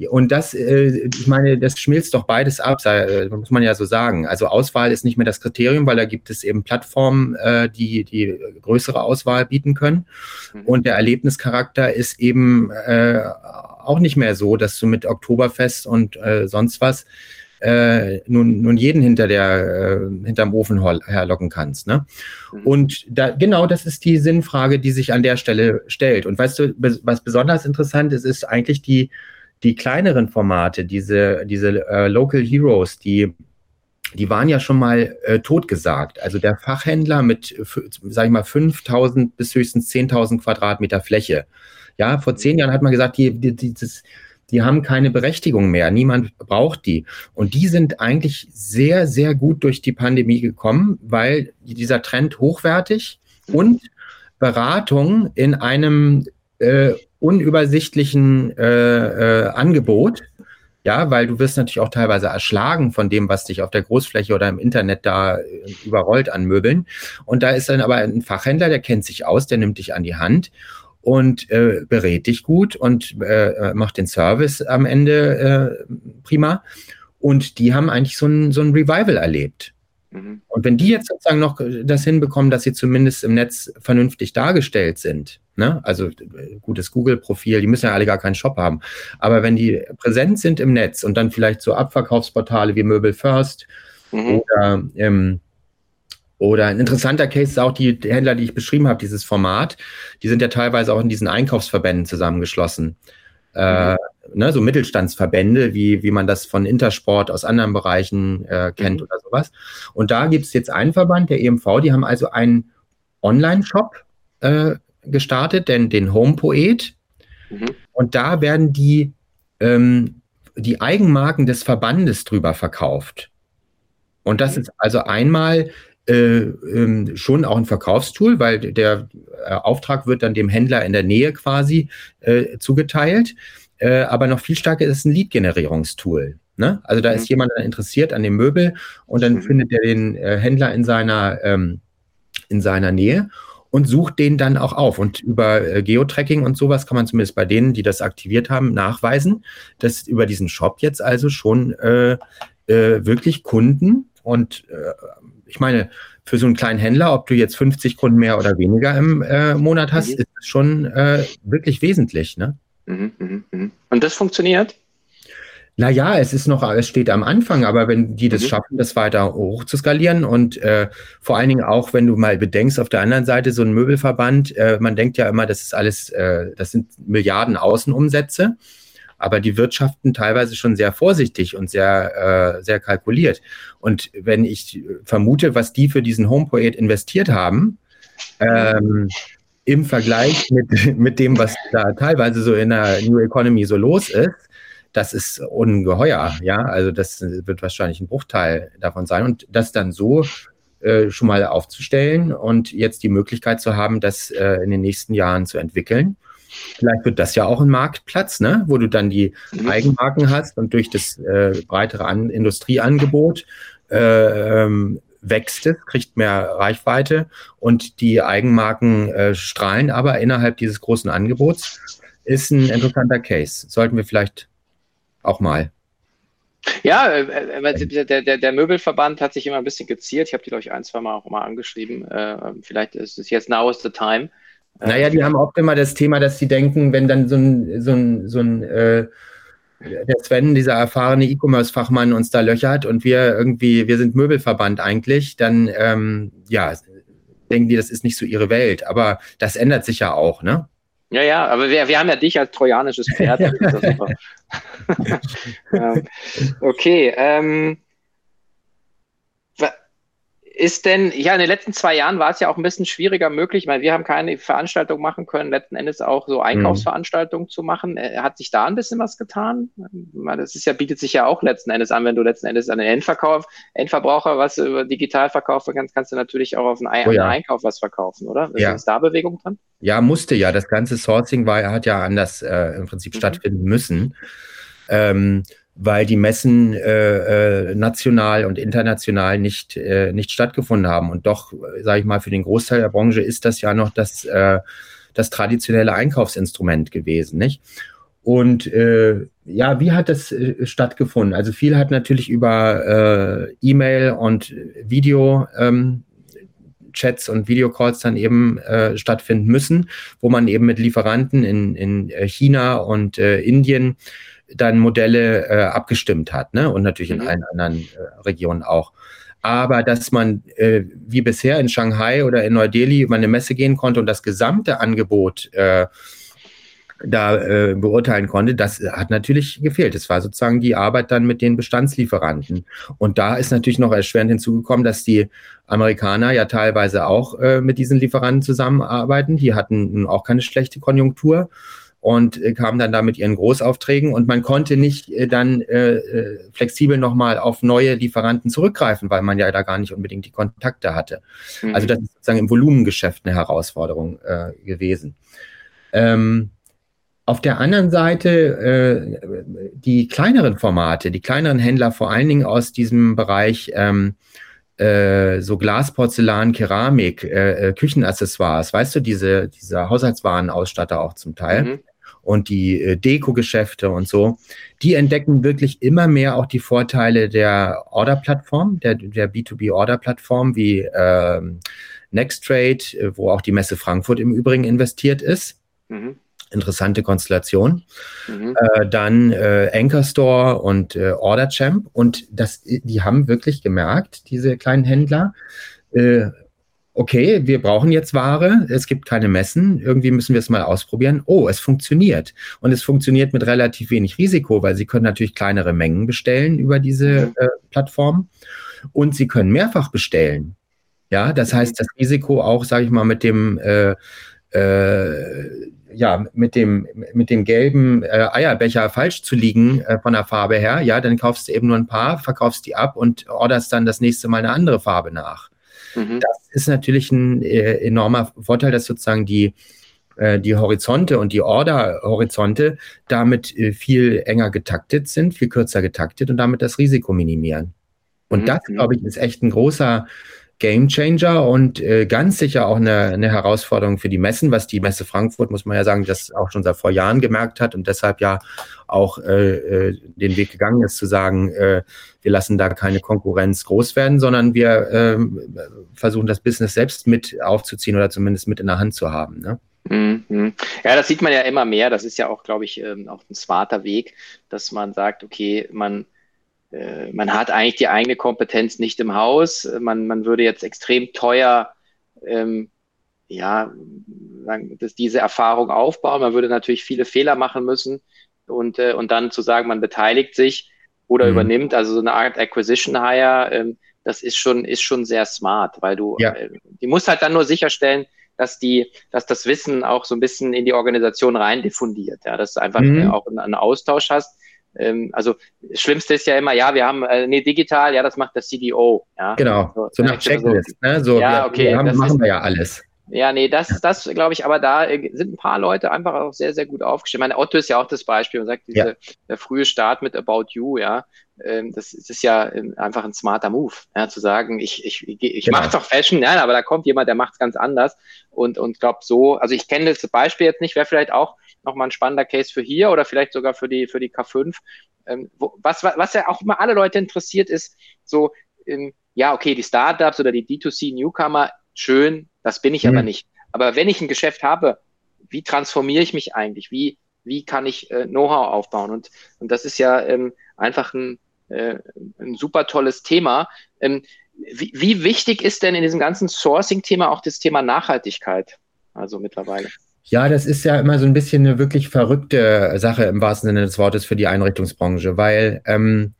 Und das, äh, ich meine, das schmilzt doch beides ab, äh, muss man ja so sagen. Also Auswahl ist nicht mehr das Kriterium, weil da gibt es eben Plattformen, äh, die die größere Auswahl bieten können. Mhm. Und der Erlebnischarakter ist eben äh, auch nicht mehr so, dass du mit Oktoberfest und äh, sonst was äh, nun, nun jeden hinter der, äh, hinterm Ofen herlocken kannst. Ne? Mhm. Und da, genau das ist die Sinnfrage, die sich an der Stelle stellt. Und weißt du, was besonders interessant ist, ist eigentlich die, die kleineren Formate, diese, diese äh, Local Heroes, die die waren ja schon mal äh, totgesagt. Also der Fachhändler mit, sag ich mal, 5000 bis höchstens 10.000 Quadratmeter Fläche. Ja, vor zehn Jahren hat man gesagt, die, die, dieses, die haben keine Berechtigung mehr. Niemand braucht die. Und die sind eigentlich sehr, sehr gut durch die Pandemie gekommen, weil dieser Trend hochwertig und Beratung in einem äh, unübersichtlichen äh, äh, Angebot. Ja, weil du wirst natürlich auch teilweise erschlagen von dem, was dich auf der Großfläche oder im Internet da äh, überrollt an Möbeln. Und da ist dann aber ein Fachhändler, der kennt sich aus, der nimmt dich an die Hand und äh, berät dich gut und äh, macht den Service am Ende äh, prima. Und die haben eigentlich so ein, so ein Revival erlebt. Mhm. Und wenn die jetzt sozusagen noch das hinbekommen, dass sie zumindest im Netz vernünftig dargestellt sind, ne? also äh, gutes Google-Profil, die müssen ja alle gar keinen Shop haben, aber wenn die präsent sind im Netz und dann vielleicht so Abverkaufsportale wie Möbel First mhm. oder ähm, oder ein interessanter Case ist auch die Händler, die ich beschrieben habe, dieses Format. Die sind ja teilweise auch in diesen Einkaufsverbänden zusammengeschlossen. Äh, ne, so Mittelstandsverbände, wie, wie man das von Intersport aus anderen Bereichen äh, kennt mhm. oder sowas. Und da gibt es jetzt einen Verband, der EMV, die haben also einen Online-Shop äh, gestartet, denn den Home Poet. Mhm. Und da werden die, ähm, die Eigenmarken des Verbandes drüber verkauft. Und das mhm. ist also einmal ähm, schon auch ein Verkaufstool, weil der äh, Auftrag wird dann dem Händler in der Nähe quasi äh, zugeteilt. Äh, aber noch viel stärker ist es ein Lead-Generierungstool. Ne? Also da mhm. ist jemand interessiert an dem Möbel und dann mhm. findet er den äh, Händler in seiner, ähm, in seiner Nähe und sucht den dann auch auf. Und über äh, Geotracking und sowas kann man zumindest bei denen, die das aktiviert haben, nachweisen, dass über diesen Shop jetzt also schon äh, äh, wirklich Kunden und äh, ich meine, für so einen kleinen Händler, ob du jetzt 50 Kunden mehr oder weniger im äh, Monat hast, mhm. ist das schon äh, wirklich wesentlich. Ne? Mhm, mh, mh. Und das funktioniert? Naja, es ist noch, es steht am Anfang, aber wenn die das mhm. schaffen, das weiter hoch zu skalieren und äh, vor allen Dingen auch, wenn du mal bedenkst, auf der anderen Seite so ein Möbelverband, äh, man denkt ja immer, das ist alles, äh, das sind Milliarden Außenumsätze aber die wirtschaften teilweise schon sehr vorsichtig und sehr, äh, sehr kalkuliert. Und wenn ich vermute, was die für diesen HomePoet investiert haben, ähm, im Vergleich mit, mit dem, was da teilweise so in der New Economy so los ist, das ist ungeheuer, ja. Also das wird wahrscheinlich ein Bruchteil davon sein. Und das dann so äh, schon mal aufzustellen und jetzt die Möglichkeit zu haben, das äh, in den nächsten Jahren zu entwickeln Vielleicht wird das ja auch ein Marktplatz, ne? wo du dann die mhm. Eigenmarken hast und durch das äh, breitere An Industrieangebot äh, ähm, wächst es, kriegt mehr Reichweite und die Eigenmarken äh, strahlen aber innerhalb dieses großen Angebots. Ist ein interessanter Case. Sollten wir vielleicht auch mal. Ja, äh, äh der, der, der Möbelverband hat sich immer ein bisschen geziert. Ich habe die, glaube ich, ein, zwei Mal auch mal angeschrieben. Äh, vielleicht ist es jetzt now is the time. Naja, die haben oft immer das Thema, dass sie denken, wenn dann so ein, so ein, so ein äh, der Sven, dieser erfahrene E-Commerce-Fachmann, uns da löchert und wir irgendwie, wir sind Möbelverband eigentlich, dann ähm, ja, denken die, das ist nicht so ihre Welt. Aber das ändert sich ja auch, ne? Ja, ja, aber wir, wir haben ja dich als trojanisches Pferd. ähm, okay, ähm, ist denn, ja, in den letzten zwei Jahren war es ja auch ein bisschen schwieriger möglich, weil wir haben keine Veranstaltung machen können, letzten Endes auch so Einkaufsveranstaltungen mhm. zu machen. Äh, hat sich da ein bisschen was getan? Das ist ja, bietet sich ja auch letzten Endes an, wenn du letzten Endes an den Endverkauf, Endverbraucher was über digital verkaufen kannst, kannst du natürlich auch auf einen, oh ja. Einkauf was verkaufen, oder? Ist, ja. da Bewegung dran? Ja, musste ja. Das ganze Sourcing war, hat ja anders äh, im Prinzip mhm. stattfinden müssen. Ähm, weil die Messen äh, äh, national und international nicht, äh, nicht stattgefunden haben. Und doch, sage ich mal, für den Großteil der Branche ist das ja noch das, äh, das traditionelle Einkaufsinstrument gewesen, nicht? Und äh, ja, wie hat das äh, stattgefunden? Also viel hat natürlich über äh, E-Mail und Video ähm, Chats und Videocalls dann eben äh, stattfinden müssen, wo man eben mit Lieferanten in, in China und äh, Indien dann Modelle äh, abgestimmt hat, ne? Und natürlich mhm. in allen anderen äh, Regionen auch. Aber dass man äh, wie bisher in Shanghai oder in Neu-Delhi über eine Messe gehen konnte und das gesamte Angebot äh, da äh, beurteilen konnte, das hat natürlich gefehlt. Es war sozusagen die Arbeit dann mit den Bestandslieferanten. Und da ist natürlich noch erschwerend hinzugekommen, dass die Amerikaner ja teilweise auch äh, mit diesen Lieferanten zusammenarbeiten. Die hatten auch keine schlechte Konjunktur und äh, kamen dann da mit ihren Großaufträgen und man konnte nicht äh, dann äh, äh, flexibel nochmal auf neue Lieferanten zurückgreifen, weil man ja da gar nicht unbedingt die Kontakte hatte. Mhm. Also das ist sozusagen im Volumengeschäft eine Herausforderung äh, gewesen. Ähm, auf der anderen Seite äh, die kleineren Formate, die kleineren Händler vor allen Dingen aus diesem Bereich ähm, äh, so Glas, Porzellan, Keramik, äh, Küchenaccessoires, weißt du, diese, diese Haushaltswarenausstatter auch zum Teil. Mhm und die äh, Deko-Geschäfte und so, die entdecken wirklich immer mehr auch die Vorteile der Order-Plattform, der, der B2B-Order-Plattform wie ähm, äh, wo auch die Messe Frankfurt im Übrigen investiert ist. Mhm. Interessante Konstellation. Mhm. Äh, dann äh, Anchor Store und äh, Order Champ. Und das, die haben wirklich gemerkt, diese kleinen Händler, äh, okay, wir brauchen jetzt Ware, es gibt keine Messen, irgendwie müssen wir es mal ausprobieren. Oh, es funktioniert. Und es funktioniert mit relativ wenig Risiko, weil Sie können natürlich kleinere Mengen bestellen über diese mhm. äh, Plattform und Sie können mehrfach bestellen. Ja, das heißt, das Risiko auch, sage ich mal, mit dem äh, äh, ja, mit dem, mit dem gelben äh, Eierbecher falsch zu liegen äh, von der Farbe her, ja, dann kaufst du eben nur ein paar, verkaufst die ab und orderst dann das nächste Mal eine andere Farbe nach. Mhm. Das ist natürlich ein äh, enormer Vorteil, dass sozusagen die, äh, die Horizonte und die Order-Horizonte damit äh, viel enger getaktet sind, viel kürzer getaktet und damit das Risiko minimieren. Und mhm. das, glaube ich, ist echt ein großer Game Changer und äh, ganz sicher auch eine, eine Herausforderung für die Messen, was die Messe Frankfurt, muss man ja sagen, das auch schon seit vor Jahren gemerkt hat und deshalb ja auch äh, äh, den Weg gegangen ist, zu sagen, äh, wir lassen da keine Konkurrenz groß werden, sondern wir äh, versuchen das Business selbst mit aufzuziehen oder zumindest mit in der Hand zu haben. Ne? Mhm. Ja, das sieht man ja immer mehr. Das ist ja auch, glaube ich, ähm, auch ein smarter Weg, dass man sagt, okay, man man hat eigentlich die eigene Kompetenz nicht im Haus. Man, man würde jetzt extrem teuer ähm, ja, dass diese Erfahrung aufbauen. Man würde natürlich viele Fehler machen müssen und, äh, und dann zu sagen, man beteiligt sich oder mhm. übernimmt, also so eine Art Acquisition Hire, ähm, das ist schon, ist schon sehr smart, weil du, ja. äh, die musst halt dann nur sicherstellen, dass die, dass das Wissen auch so ein bisschen in die Organisation rein diffundiert, ja, dass du einfach mhm. Äh, auch einen, einen Austausch hast ähm, also das Schlimmste ist ja immer, ja, wir haben, äh, nee, digital, ja, das macht das CDO. Ja? Genau, so, so nach Checklist. So, ne? so, ja, okay. Wir haben, machen ist, wir ja alles. Ja, nee, das, das glaube ich, aber da äh, sind ein paar Leute einfach auch sehr, sehr gut aufgestellt. Meine Otto ist ja auch das Beispiel und sagt, diese, ja. der frühe Start mit About You, ja, ähm, das, das ist ja ähm, einfach ein smarter Move, ja, zu sagen, ich, ich, ich, ich genau. mache doch Fashion, ja, aber da kommt jemand, der macht es ganz anders und, und glaube so, also ich kenne das Beispiel jetzt nicht, wäre vielleicht auch nochmal ein spannender Case für hier oder vielleicht sogar für die, für die K5. Ähm, wo, was, was ja auch immer alle Leute interessiert ist, so, ähm, ja, okay, die Startups oder die D2C-Newcomer, schön, das bin ich mhm. aber nicht. Aber wenn ich ein Geschäft habe, wie transformiere ich mich eigentlich? Wie, wie kann ich äh, Know-how aufbauen? Und, und das ist ja ähm, einfach ein, äh, ein super tolles Thema. Ähm, wie, wie wichtig ist denn in diesem ganzen Sourcing-Thema auch das Thema Nachhaltigkeit? Also mittlerweile. Ja, das ist ja immer so ein bisschen eine wirklich verrückte Sache im wahrsten Sinne des Wortes für die Einrichtungsbranche, weil ähm,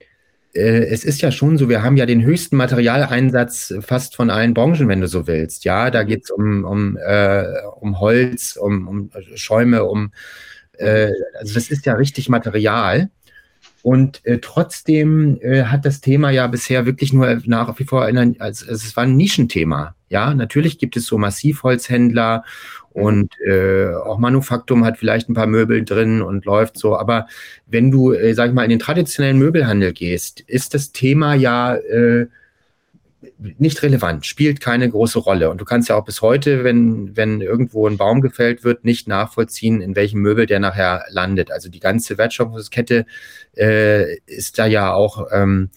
äh, es ist ja schon so, wir haben ja den höchsten Materialeinsatz fast von allen Branchen, wenn du so willst. Ja, da geht es um, um, äh, um Holz, um, um Schäume, um äh, also das ist ja richtig Material. Und äh, trotzdem äh, hat das Thema ja bisher wirklich nur nach wie vor, in, also, also es war ein Nischenthema. Ja, natürlich gibt es so Massivholzhändler und äh, auch Manufaktum hat vielleicht ein paar Möbel drin und läuft so. Aber wenn du, äh, sag ich mal, in den traditionellen Möbelhandel gehst, ist das Thema ja äh, nicht relevant, spielt keine große Rolle. Und du kannst ja auch bis heute, wenn, wenn irgendwo ein Baum gefällt wird, nicht nachvollziehen, in welchem Möbel der nachher landet. Also die ganze Wertschöpfungskette äh, ist da ja auch ähm,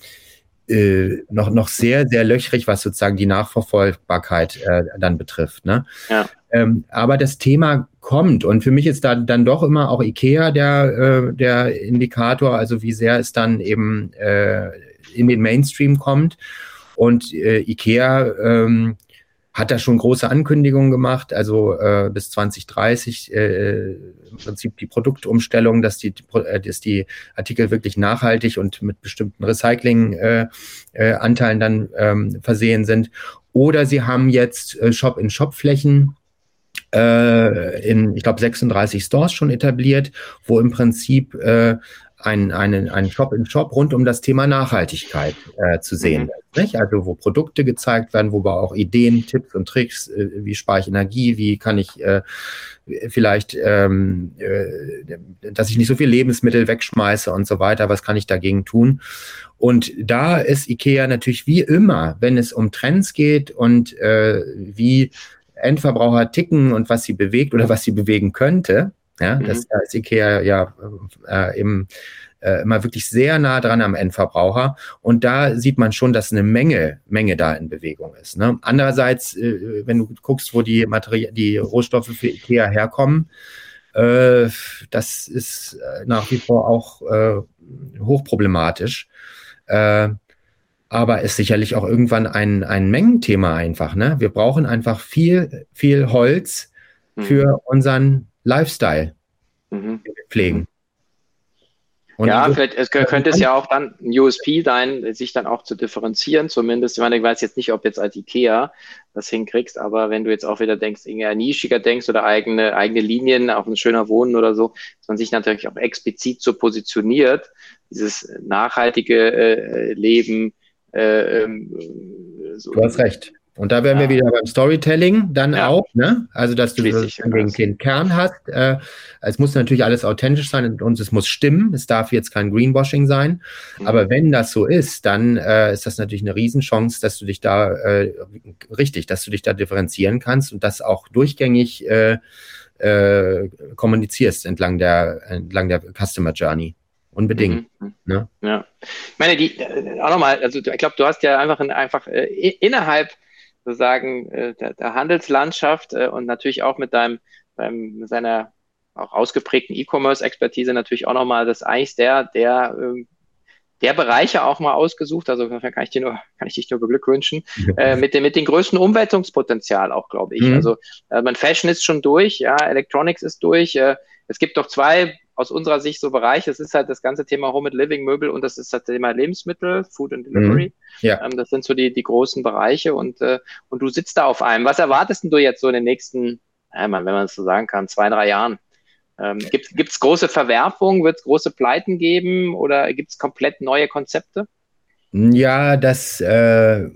äh, noch, noch sehr, sehr löchrig, was sozusagen die Nachverfolgbarkeit äh, dann betrifft. Ne? Ja. Ähm, aber das Thema kommt und für mich ist da dann doch immer auch IKEA der, äh, der Indikator, also wie sehr es dann eben äh, in den Mainstream kommt. Und äh, IKEA ähm, hat da schon große Ankündigungen gemacht, also äh, bis 2030 äh, im Prinzip die Produktumstellung, dass die, äh, dass die Artikel wirklich nachhaltig und mit bestimmten Recycling-Anteilen äh, äh, dann ähm, versehen sind. Oder sie haben jetzt äh, Shop-in-Shop-Flächen äh, in, ich glaube, 36 Stores schon etabliert, wo im Prinzip äh, ein, einen, ein Shop in Shop rund um das Thema Nachhaltigkeit äh, zu sehen. Mhm. Nicht? Also wo Produkte gezeigt werden, wo aber auch Ideen, Tipps und Tricks, äh, wie spare ich Energie, wie kann ich äh, vielleicht, ähm, äh, dass ich nicht so viel Lebensmittel wegschmeiße und so weiter, was kann ich dagegen tun? Und da ist IKEA natürlich wie immer, wenn es um Trends geht und äh, wie Endverbraucher ticken und was sie bewegt oder was sie bewegen könnte, ja, mhm. das, da ist IKEA ja äh, eben äh, immer wirklich sehr nah dran am Endverbraucher. Und da sieht man schon, dass eine Menge, Menge da in Bewegung ist. Ne? Andererseits, äh, wenn du guckst, wo die Material die Rohstoffe für IKEA herkommen, äh, das ist äh, nach wie vor auch äh, hochproblematisch. Äh, aber ist sicherlich auch irgendwann ein, ein Mengenthema einfach. Ne? Wir brauchen einfach viel, viel Holz mhm. für unseren Lifestyle mhm. pflegen. Und ja, vielleicht es könnte es ja auch dann ein USP sein, sich dann auch zu differenzieren, zumindest. Ich meine, ich weiß jetzt nicht, ob jetzt als IKEA das hinkriegst, aber wenn du jetzt auch wieder denkst, eher nischiger denkst oder eigene, eigene Linien auf ein schöner Wohnen oder so, dass man sich natürlich auch explizit so positioniert, dieses nachhaltige äh, Leben. Äh, ähm, so. Du hast recht. Und da wären ja. wir wieder beim Storytelling dann ja. auch, ne? Also, dass du den, den Kern hast. Äh, es muss natürlich alles authentisch sein und es muss stimmen. Es darf jetzt kein Greenwashing sein. Mhm. Aber wenn das so ist, dann äh, ist das natürlich eine Riesenchance, dass du dich da äh, richtig, dass du dich da differenzieren kannst und das auch durchgängig äh, äh, kommunizierst entlang der, entlang der Customer Journey. Unbedingt. Mhm. Ne? Ja. Ich meine, die, äh, auch nochmal, also ich glaube, du hast ja einfach, in, einfach äh, innerhalb sozusagen äh, der, der Handelslandschaft äh, und natürlich auch mit deinem, deinem seiner auch ausgeprägten E-Commerce-Expertise natürlich auch nochmal das eigentlich der, der, äh, der Bereiche auch mal ausgesucht. Also kann ich dir nur, kann ich dich nur beglückwünschen. Äh, mit dem, mit dem größten Umwälzungspotenzial auch, glaube ich. Mhm. Also äh, mein Fashion ist schon durch, ja, Electronics ist durch. Es gibt doch zwei aus unserer Sicht so Bereiche. Es ist halt das ganze Thema Home and Living, Möbel und das ist das Thema Lebensmittel, Food and Delivery. Mhm. Ja. Ähm, das sind so die, die großen Bereiche und, äh, und du sitzt da auf einem. Was erwartest denn du jetzt so in den nächsten, äh, wenn man es so sagen kann, zwei, drei Jahren? Ähm, gibt es große Verwerfungen? Wird es große Pleiten geben oder gibt es komplett neue Konzepte? Ja, das, äh,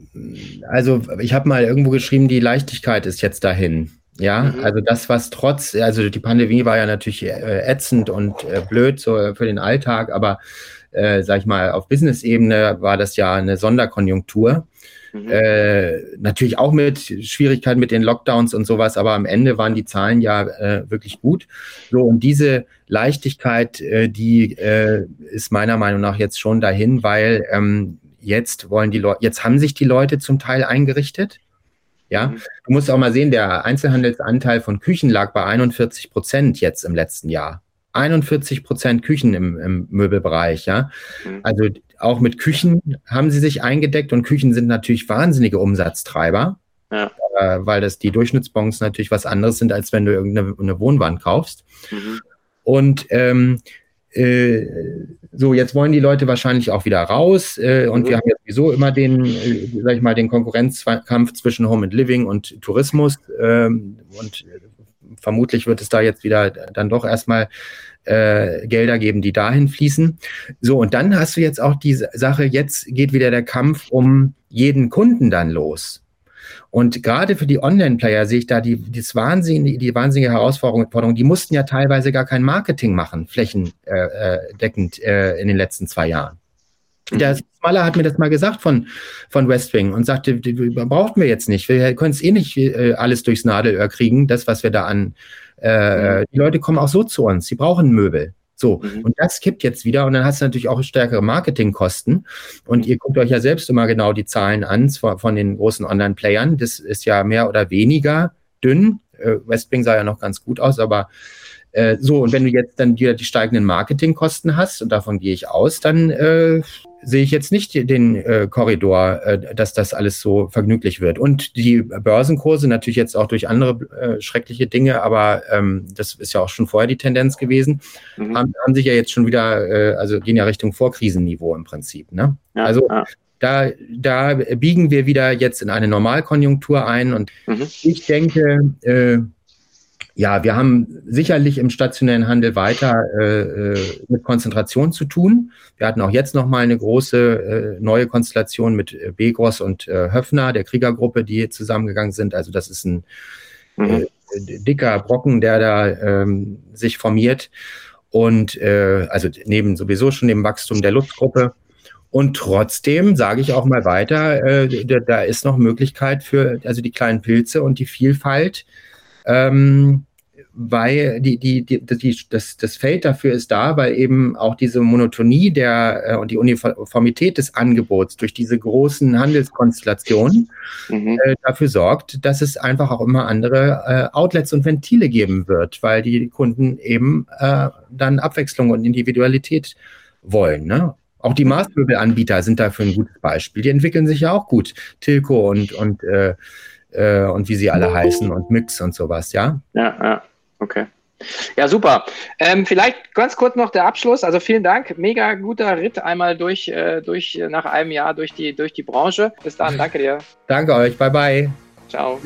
also ich habe mal irgendwo geschrieben, die Leichtigkeit ist jetzt dahin. Ja, mhm. also das, was trotz, also die Pandemie war ja natürlich äh, ätzend und äh, blöd so für den Alltag, aber äh, sag ich mal, auf Business-Ebene war das ja eine Sonderkonjunktur. Mhm. Äh, natürlich auch mit Schwierigkeiten mit den Lockdowns und sowas, aber am Ende waren die Zahlen ja äh, wirklich gut. So, und diese Leichtigkeit, äh, die äh, ist meiner Meinung nach jetzt schon dahin, weil ähm, jetzt wollen die Leute, jetzt haben sich die Leute zum Teil eingerichtet. Ja, mhm. du musst auch mal sehen, der Einzelhandelsanteil von Küchen lag bei 41 Prozent jetzt im letzten Jahr. 41 Prozent Küchen im, im Möbelbereich, ja. Mhm. Also auch mit Küchen haben sie sich eingedeckt und Küchen sind natürlich wahnsinnige Umsatztreiber, ja. äh, weil das die Durchschnittsbons natürlich was anderes sind, als wenn du irgendeine Wohnwand kaufst. Mhm. Und ähm, äh, so, jetzt wollen die Leute wahrscheinlich auch wieder raus äh, und mhm. wir haben ja sowieso immer den, äh, sag ich mal, den Konkurrenzkampf zwischen Home and Living und Tourismus ähm, und vermutlich wird es da jetzt wieder dann doch erstmal äh, Gelder geben, die dahin fließen. So, und dann hast du jetzt auch die Sache, jetzt geht wieder der Kampf um jeden Kunden dann los. Und gerade für die Online-Player sehe ich da die, die, wahnsinnige, die wahnsinnige Herausforderung. Die mussten ja teilweise gar kein Marketing machen, flächendeckend äh, äh, in den letzten zwei Jahren. Mhm. Der Smaller hat mir das mal gesagt von, von Westwing und sagte, brauchten wir jetzt nicht. Wir können es eh nicht äh, alles durchs Nadelöhr kriegen, das, was wir da an. Äh, mhm. Die Leute kommen auch so zu uns. Sie brauchen Möbel. So, mhm. und das kippt jetzt wieder und dann hast du natürlich auch stärkere Marketingkosten. Und mhm. ihr guckt euch ja selbst immer genau die Zahlen an von, von den großen Online-Playern. Das ist ja mehr oder weniger dünn. Äh, Westwing sah ja noch ganz gut aus, aber äh, so, und wenn du jetzt dann wieder die steigenden Marketingkosten hast, und davon gehe ich aus, dann äh, sehe ich jetzt nicht den äh, Korridor, äh, dass das alles so vergnüglich wird. Und die Börsenkurse natürlich jetzt auch durch andere äh, schreckliche Dinge, aber ähm, das ist ja auch schon vorher die Tendenz gewesen, mhm. haben, haben, sich ja jetzt schon wieder, äh, also gehen ja Richtung Vorkrisenniveau im Prinzip. Ne? Ja, also ja. Da, da biegen wir wieder jetzt in eine Normalkonjunktur ein und mhm. ich denke, äh, ja, wir haben sicherlich im stationären Handel weiter äh, äh, mit Konzentration zu tun. Wir hatten auch jetzt noch mal eine große äh, neue Konstellation mit äh, Begros und äh, Höfner, der Kriegergruppe, die zusammengegangen sind. Also das ist ein mhm. äh, dicker Brocken, der da ähm, sich formiert. Und also neben sowieso schon dem Wachstum der Luftgruppe. Und trotzdem sage ich auch mal weiter, da, da ist noch Möglichkeit für also die kleinen Pilze und die Vielfalt ähm, weil die, die, die, die, das, das Feld dafür ist da, weil eben auch diese Monotonie der äh, und die Uniformität des Angebots durch diese großen Handelskonstellationen mhm. äh, dafür sorgt, dass es einfach auch immer andere äh, Outlets und Ventile geben wird, weil die Kunden eben äh, dann Abwechslung und Individualität wollen. Ne? Auch die Maßmöbelanbieter sind dafür ein gutes Beispiel. Die entwickeln sich ja auch gut. Tilco und, und äh, äh, und wie sie alle heißen und Mix und sowas, ja? Ja, ja, okay. Ja, super. Ähm, vielleicht ganz kurz noch der Abschluss. Also vielen Dank. Mega guter Ritt einmal durch, äh, durch nach einem Jahr durch die, durch die Branche. Bis dann. Danke dir. Danke euch. Bye, bye. Ciao.